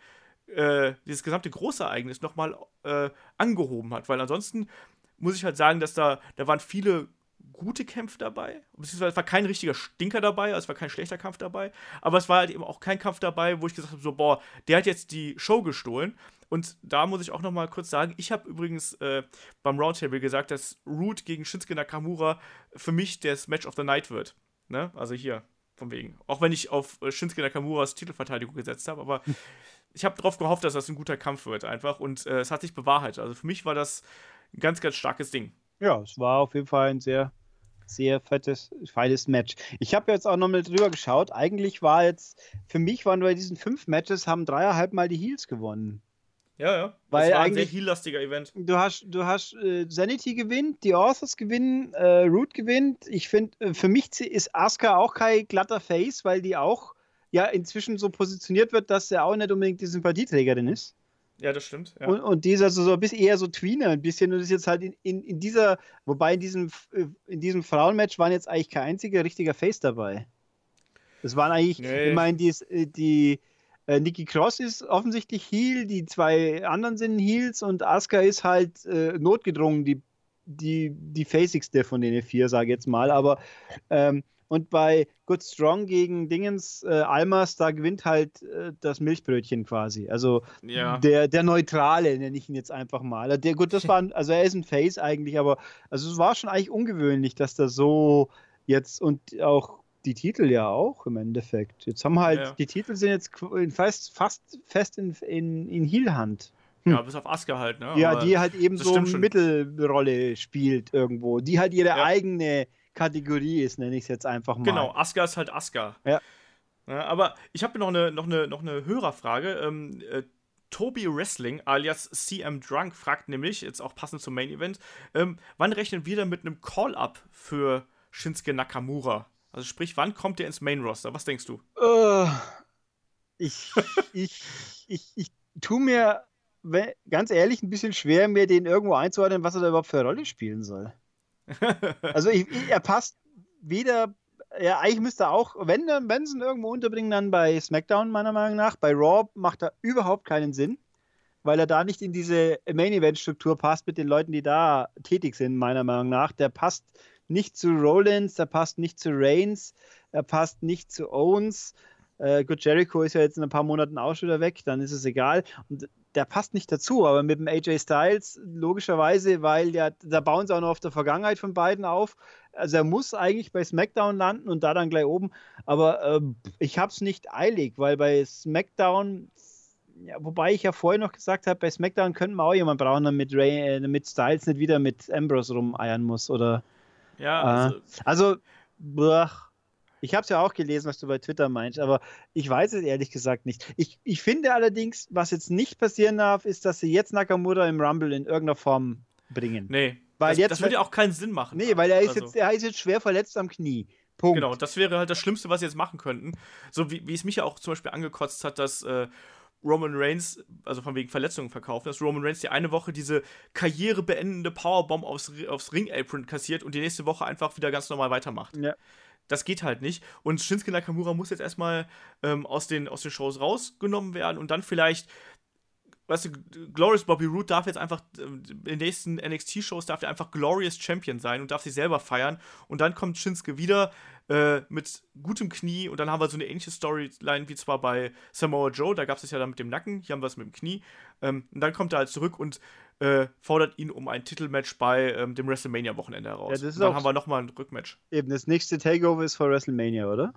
äh, dieses gesamte Großereignis nochmal äh, angehoben hat. Weil ansonsten muss ich halt sagen, dass da, da waren viele gute Kämpfe dabei. Beziehungsweise es war kein richtiger Stinker dabei, also es war kein schlechter Kampf dabei. Aber es war halt eben auch kein Kampf dabei, wo ich gesagt habe, so, boah, der hat jetzt die Show gestohlen. Und da muss ich auch noch mal kurz sagen, ich habe übrigens äh, beim Roundtable gesagt, dass Root gegen Shinsuke Nakamura für mich das Match of the Night wird. Ne? Also hier, von wegen. Auch wenn ich auf äh, Shinsuke Nakamuras Titelverteidigung gesetzt habe, aber ich habe darauf gehofft, dass das ein guter Kampf wird einfach. Und äh, es hat sich bewahrheitet. Also für mich war das ein ganz, ganz starkes Ding. Ja, es war auf jeden Fall ein sehr, sehr fettes, feines Match. Ich habe jetzt auch nochmal drüber geschaut. Eigentlich war jetzt, für mich waren bei diesen fünf Matches, haben dreieinhalb Mal die Heels gewonnen. Ja, ja. Weil das war ein sehr heal-lastiger Event. Du hast, du hast äh, Sanity gewinnt, die Authors gewinnen, äh, Root gewinnt. Ich finde, äh, für mich ist Asuka auch kein glatter Face, weil die auch ja inzwischen so positioniert wird, dass er auch nicht unbedingt die Sympathieträgerin ist. Ja, das stimmt. Ja. Und, und die ist also so ein bisschen eher so Tweener, ein bisschen. Und ist jetzt halt in, in, in dieser, wobei in diesem, äh, in diesem Frauenmatch waren jetzt eigentlich kein einziger richtiger Face dabei. Das waren eigentlich, nee. ich meine, die, äh, die äh, Nikki Cross ist offensichtlich Heal, die zwei anderen sind Heals und Asuka ist halt äh, notgedrungen, die, die, die facigste von den vier, sage ich jetzt mal. Aber ähm, und bei Good Strong gegen Dingens äh, Almas, da gewinnt halt äh, das Milchbrötchen quasi. Also ja. der, der Neutrale, nenne ich ihn jetzt einfach mal. Also der, gut, das war, also er ist ein Face eigentlich, aber also es war schon eigentlich ungewöhnlich, dass das so jetzt und auch die Titel ja auch im Endeffekt. Jetzt haben halt, ja. die Titel sind jetzt fast, fast fest in, in, in Heel-Hand. Hm. Ja, bis auf Asuka halt, ne? Ja, Aber die halt eben so eine Mittelrolle spielt irgendwo. Die halt ihre ja. eigene Kategorie ist, nenne ich es jetzt einfach mal. Genau, Asuka ist halt Asuka. Ja. ja aber ich habe noch eine, noch, eine, noch eine Hörerfrage. Ähm, äh, Toby Wrestling alias CM Drunk fragt nämlich, jetzt auch passend zum Main Event, ähm, wann rechnen wir denn mit einem Call-Up für Shinsuke Nakamura? Also sprich, wann kommt der ins Main Roster? Was denkst du? Uh, ich, ich, ich, ich tue mir ganz ehrlich ein bisschen schwer, mir den irgendwo einzuordnen, was er da überhaupt für eine Rolle spielen soll. also ich, ich, er passt weder, ja, eigentlich müsste er auch, wenn, wenn sie ihn irgendwo unterbringen, dann bei SmackDown meiner Meinung nach. Bei Raw macht er überhaupt keinen Sinn, weil er da nicht in diese Main-Event-Struktur passt mit den Leuten, die da tätig sind, meiner Meinung nach. Der passt nicht zu Rollins, der passt nicht zu Reigns. er passt nicht zu Owens. Äh, gut, Jericho ist ja jetzt in ein paar Monaten auch schon wieder weg, dann ist es egal. Und der passt nicht dazu, aber mit dem AJ Styles logischerweise, weil ja, da bauen sie auch noch auf der Vergangenheit von beiden auf. Also er muss eigentlich bei SmackDown landen und da dann gleich oben. Aber äh, ich habe es nicht eilig, weil bei SmackDown, ja, wobei ich ja vorher noch gesagt habe, bei SmackDown könnten wir auch jemanden brauchen, damit, Ray, äh, mit Styles nicht wieder mit Ambrose rumeiern muss. Oder, ja, also, äh, also blach. Ich habe es ja auch gelesen, was du bei Twitter meinst, aber ich weiß es ehrlich gesagt nicht. Ich, ich finde allerdings, was jetzt nicht passieren darf, ist, dass sie jetzt Nakamura im Rumble in irgendeiner Form bringen. Nee. Weil das, jetzt, das würde ja auch keinen Sinn machen. Nee, weil er ist, also. jetzt, er ist jetzt schwer verletzt am Knie. Punkt. Genau, das wäre halt das Schlimmste, was sie jetzt machen könnten. So wie, wie es mich ja auch zum Beispiel angekotzt hat, dass äh, Roman Reigns, also von wegen Verletzungen verkaufen, dass Roman Reigns die eine Woche diese karrierebeendende Powerbomb aufs, aufs Ring-Apron kassiert und die nächste Woche einfach wieder ganz normal weitermacht. Ja das geht halt nicht. Und Shinsuke Nakamura muss jetzt erstmal ähm, aus, den, aus den Shows rausgenommen werden und dann vielleicht, weißt du, Glorious Bobby Roode darf jetzt einfach äh, in den nächsten NXT-Shows darf er einfach Glorious Champion sein und darf sich selber feiern. Und dann kommt Shinsuke wieder äh, mit gutem Knie und dann haben wir so eine ähnliche Storyline wie zwar bei Samoa Joe, da gab es ja dann mit dem Nacken, hier haben wir es mit dem Knie. Ähm, und dann kommt er halt zurück und äh, fordert ihn um ein Titelmatch bei ähm, dem WrestleMania-Wochenende heraus. Ja, dann haben wir nochmal ein Rückmatch. Eben, das nächste Takeover ist vor WrestleMania, oder?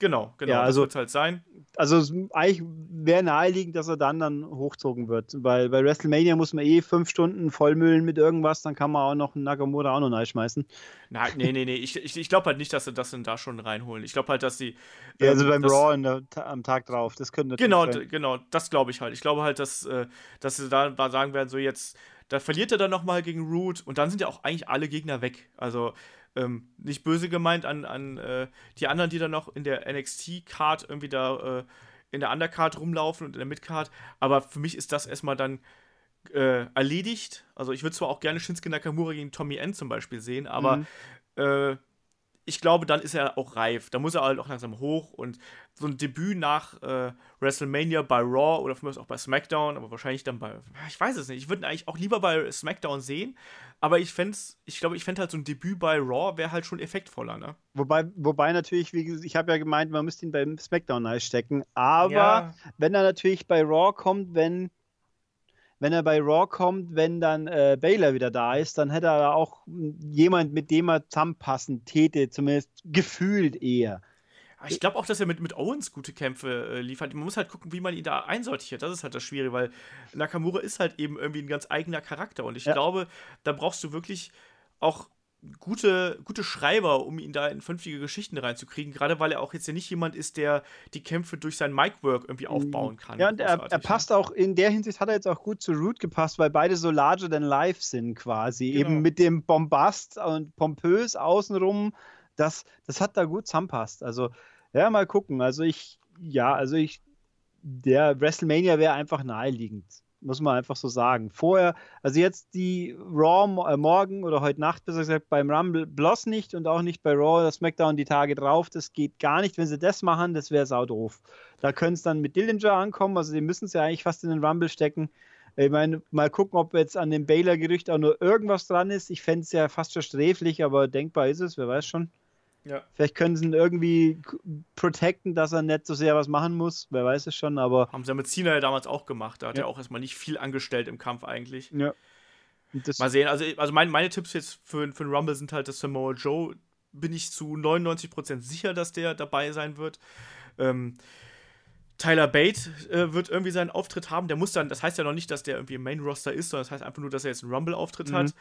Genau, genau, ja, also, das wird halt sein. Also eigentlich wäre naheliegend, dass er dann dann hochzogen wird, weil bei WrestleMania muss man eh fünf Stunden vollmüllen mit irgendwas, dann kann man auch noch einen Nakamura auch noch reinschmeißen. Nein, nee, nee, nee, ich, ich, ich glaube halt nicht, dass sie das dann da schon reinholen. Ich glaube halt, dass sie. Ja, also ähm, beim das, Raw der, am Tag drauf, das könnte Genau, genau, das glaube ich halt. Ich glaube halt, dass, äh, dass sie da sagen werden, so jetzt, da verliert er dann nochmal gegen Root und dann sind ja auch eigentlich alle Gegner weg. Also ähm, nicht böse gemeint an, an äh, die anderen, die dann noch in der NXT-Card irgendwie da äh, in der Undercard rumlaufen und in der Midcard. Aber für mich ist das erstmal dann äh, erledigt. Also ich würde zwar auch gerne Shinsuke Nakamura gegen Tommy N zum Beispiel sehen, aber mhm. Ich glaube, dann ist er auch reif. Da muss er halt auch langsam hoch und so ein Debüt nach äh, WrestleMania bei Raw oder für mich auch bei SmackDown, aber wahrscheinlich dann bei, ich weiß es nicht. Ich würde eigentlich auch lieber bei SmackDown sehen, aber ich fände ich glaube, ich fände halt so ein Debüt bei Raw wäre halt schon effektvoller, ne? Wobei, wobei natürlich, wie ich habe ja gemeint, man müsste ihn beim SmackDown einstecken, aber ja. wenn er natürlich bei Raw kommt, wenn wenn er bei Raw kommt, wenn dann äh, Baylor wieder da ist, dann hätte er auch jemand, mit dem er zusammenpassen täte, zumindest gefühlt eher. Ich glaube auch, dass er mit, mit Owens gute Kämpfe äh, liefert. Man muss halt gucken, wie man ihn da einsortiert. Das ist halt das Schwierige, weil Nakamura ist halt eben irgendwie ein ganz eigener Charakter. Und ich ja. glaube, da brauchst du wirklich auch gute, gute Schreiber, um ihn da in vernünftige Geschichten reinzukriegen, gerade weil er auch jetzt ja nicht jemand ist, der die Kämpfe durch sein Mic-Work irgendwie mhm. aufbauen kann. Ja, und er, er, ne? passt auch, in der Hinsicht hat er jetzt auch gut zu Root gepasst, weil beide so larger than life sind quasi. Genau. Eben mit dem Bombast und pompös außenrum, das, das hat da gut zusammenpasst. Also, ja, mal gucken. Also ich, ja, also ich, der WrestleMania wäre einfach naheliegend muss man einfach so sagen. Vorher, also jetzt die Raw äh, morgen oder heute Nacht, besser gesagt, beim Rumble bloß nicht und auch nicht bei Raw, das SmackDown die Tage drauf, das geht gar nicht. Wenn sie das machen, das wäre saudoof. Da können es dann mit Dillinger ankommen, also die müssen es ja eigentlich fast in den Rumble stecken. Ich meine, mal gucken, ob jetzt an dem Baylor-Gerücht auch nur irgendwas dran ist. Ich fände es ja fast schon sträflich, aber denkbar ist es, wer weiß schon. Ja. Vielleicht können sie ihn irgendwie protecten, dass er nicht so sehr was machen muss. Wer weiß es schon, aber. Haben sie ja mit Cena ja damals auch gemacht. Da hat ja. er auch erstmal nicht viel angestellt im Kampf eigentlich. Ja. Mal sehen. Also, also mein, meine Tipps jetzt für, für den Rumble sind halt, dass Samoa Joe bin ich zu 99% sicher, dass der dabei sein wird. Ähm, Tyler Bate äh, wird irgendwie seinen Auftritt haben. Der muss dann, das heißt ja noch nicht, dass der irgendwie im Main Roster ist, sondern das heißt einfach nur, dass er jetzt einen Rumble-Auftritt mhm. hat.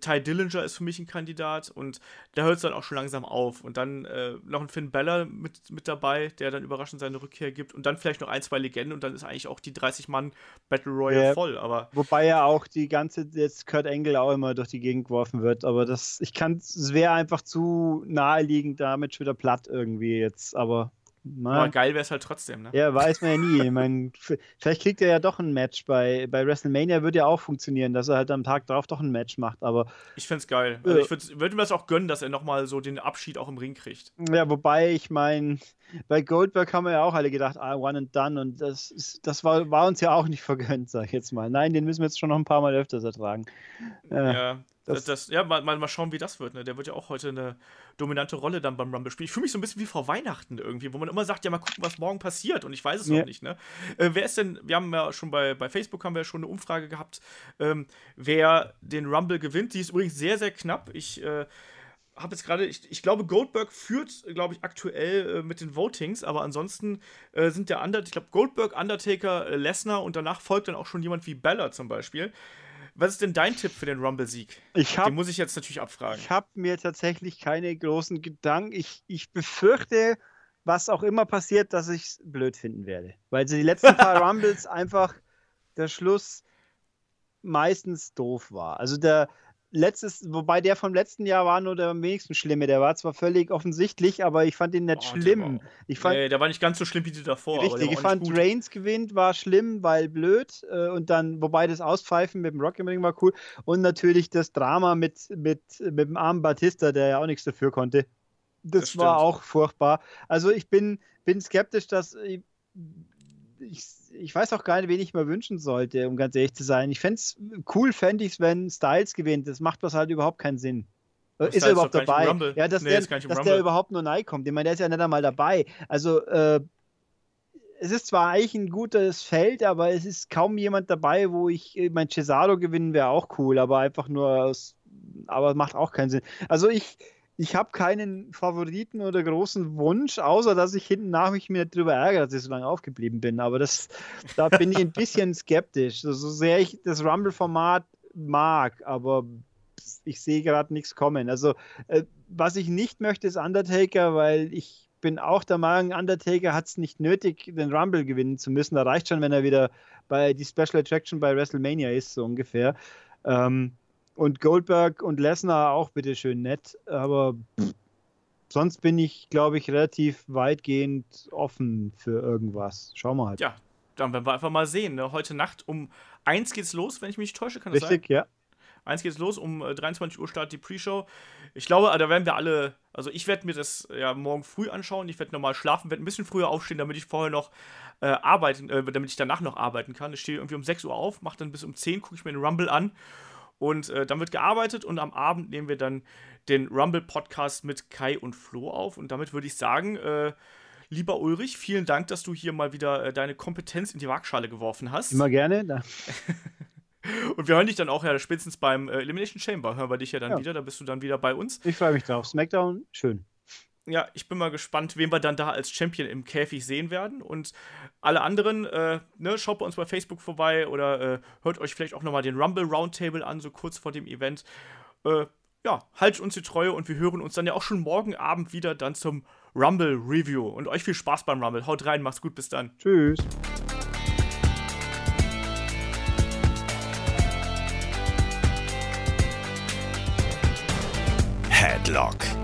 Ty Dillinger ist für mich ein Kandidat und da hört es dann auch schon langsam auf. Und dann äh, noch ein Finn Bella mit, mit dabei, der dann überraschend seine Rückkehr gibt. Und dann vielleicht noch ein, zwei Legenden und dann ist eigentlich auch die 30-Mann Battle Royale ja, voll. Aber wobei ja auch die ganze, jetzt Kurt Angle auch immer durch die Gegend geworfen wird. Aber das, ich kann, es wäre einfach zu naheliegend damit schon wieder platt irgendwie jetzt. Aber na, aber geil wäre es halt trotzdem, ne? Ja, weiß man ja nie. Ich mein, vielleicht kriegt er ja doch ein Match. Bei, bei WrestleMania würde ja auch funktionieren, dass er halt am Tag drauf doch ein Match macht. Aber ich es geil. Also ich würde würd mir das auch gönnen, dass er nochmal so den Abschied auch im Ring kriegt. Ja, wobei, ich meine, bei Goldberg haben wir ja auch alle gedacht, ah, one and done. Und das, ist, das war, war uns ja auch nicht vergönnt, sag ich jetzt mal. Nein, den müssen wir jetzt schon noch ein paar Mal öfters ertragen. Äh, ja, Das, das, ja, mal, mal, schauen, wie das wird. Ne? Der wird ja auch heute eine dominante Rolle dann beim Rumble spielen. Ich fühle mich so ein bisschen wie vor Weihnachten irgendwie, wo man immer sagt, ja, mal gucken, was morgen passiert. Und ich weiß es ja. noch nicht. Ne? Äh, wer ist denn, wir haben ja schon bei, bei Facebook haben wir ja schon eine Umfrage gehabt, ähm, wer den Rumble gewinnt. Die ist übrigens sehr, sehr knapp. Ich äh, habe jetzt gerade, ich, ich, glaube, Goldberg führt, glaube ich, aktuell äh, mit den Votings, aber ansonsten äh, sind der Undertaker, ich glaube, Goldberg, Undertaker, äh, Lesnar und danach folgt dann auch schon jemand wie Bella zum Beispiel. Was ist denn dein Tipp für den Rumble-Sieg? Den muss ich jetzt natürlich abfragen. Ich habe mir tatsächlich keine großen Gedanken. Ich, ich befürchte, was auch immer passiert, dass ich es blöd finden werde. Weil die letzten paar Rumbles einfach der Schluss meistens doof war. Also der, letztes, wobei der vom letzten Jahr war nur der am wenigsten schlimme. Der war zwar völlig offensichtlich, aber ich fand ihn nicht oh, schlimm. Der ich fand, nee, der war nicht ganz so schlimm wie die davor. Richtig, ich fand Reigns gewinnt, war schlimm, weil blöd. Äh, und dann, wobei das Auspfeifen mit dem Rock Ring war cool. Und natürlich das Drama mit, mit, mit dem armen Batista, der ja auch nichts dafür konnte. Das, das war auch furchtbar. Also ich bin, bin skeptisch, dass ich, ich weiß auch gar nicht, wen ich mir wünschen sollte, um ganz ehrlich zu sein. Ich fände es cool, fände ich es, wenn Styles gewinnt. Das macht was halt überhaupt keinen Sinn. Ist er überhaupt dabei? Ja, dass, nee, der, dass der überhaupt nur neu kommt. Ich meine, der ist ja nicht einmal dabei. Also, äh, es ist zwar eigentlich ein gutes Feld, aber es ist kaum jemand dabei, wo ich, ich mein Cesaro gewinnen wäre auch cool, aber einfach nur aus, aber macht auch keinen Sinn. Also ich, ich habe keinen Favoriten oder großen Wunsch, außer dass ich hinten nach mich mir darüber ärgere, dass ich so lange aufgeblieben bin. Aber das, da bin ich ein bisschen skeptisch. So sehr ich das Rumble-Format mag, aber ich sehe gerade nichts kommen. Also, äh, was ich nicht möchte, ist Undertaker, weil ich bin auch der Meinung, Undertaker hat es nicht nötig, den Rumble gewinnen zu müssen. Da reicht schon, wenn er wieder bei die Special Attraction bei WrestleMania ist, so ungefähr. Ähm, und Goldberg und Lesnar auch bitteschön nett, aber pff, sonst bin ich, glaube ich, relativ weitgehend offen für irgendwas. Schauen wir halt. Ja, dann werden wir einfach mal sehen. Ne? Heute Nacht um 1 geht's los, wenn ich mich nicht täusche, kann das Richtig, sein? ja. 1 geht's los, um 23 äh, Uhr startet die Pre-Show. Ich glaube, da werden wir alle, also ich werde mir das ja morgen früh anschauen. Ich werde nochmal schlafen, werde ein bisschen früher aufstehen, damit ich vorher noch äh, arbeiten, äh, damit ich danach noch arbeiten kann. Ich stehe irgendwie um 6 Uhr auf, mache dann bis um 10, gucke ich mir den Rumble an und äh, dann wird gearbeitet und am Abend nehmen wir dann den Rumble-Podcast mit Kai und Flo auf. Und damit würde ich sagen, äh, lieber Ulrich, vielen Dank, dass du hier mal wieder äh, deine Kompetenz in die Waagschale geworfen hast. Immer gerne. und wir hören dich dann auch ja spätestens beim äh, Elimination Chamber. Hören wir dich ja dann ja. wieder. Da bist du dann wieder bei uns. Ich freue mich drauf. Smackdown, schön ja, ich bin mal gespannt, wen wir dann da als Champion im Käfig sehen werden. Und alle anderen, äh, ne, schaut bei uns bei Facebook vorbei oder äh, hört euch vielleicht auch nochmal den Rumble Roundtable an, so kurz vor dem Event. Äh, ja, haltet uns die Treue und wir hören uns dann ja auch schon morgen Abend wieder dann zum Rumble Review. Und euch viel Spaß beim Rumble. Haut rein, macht's gut, bis dann. Tschüss. Headlock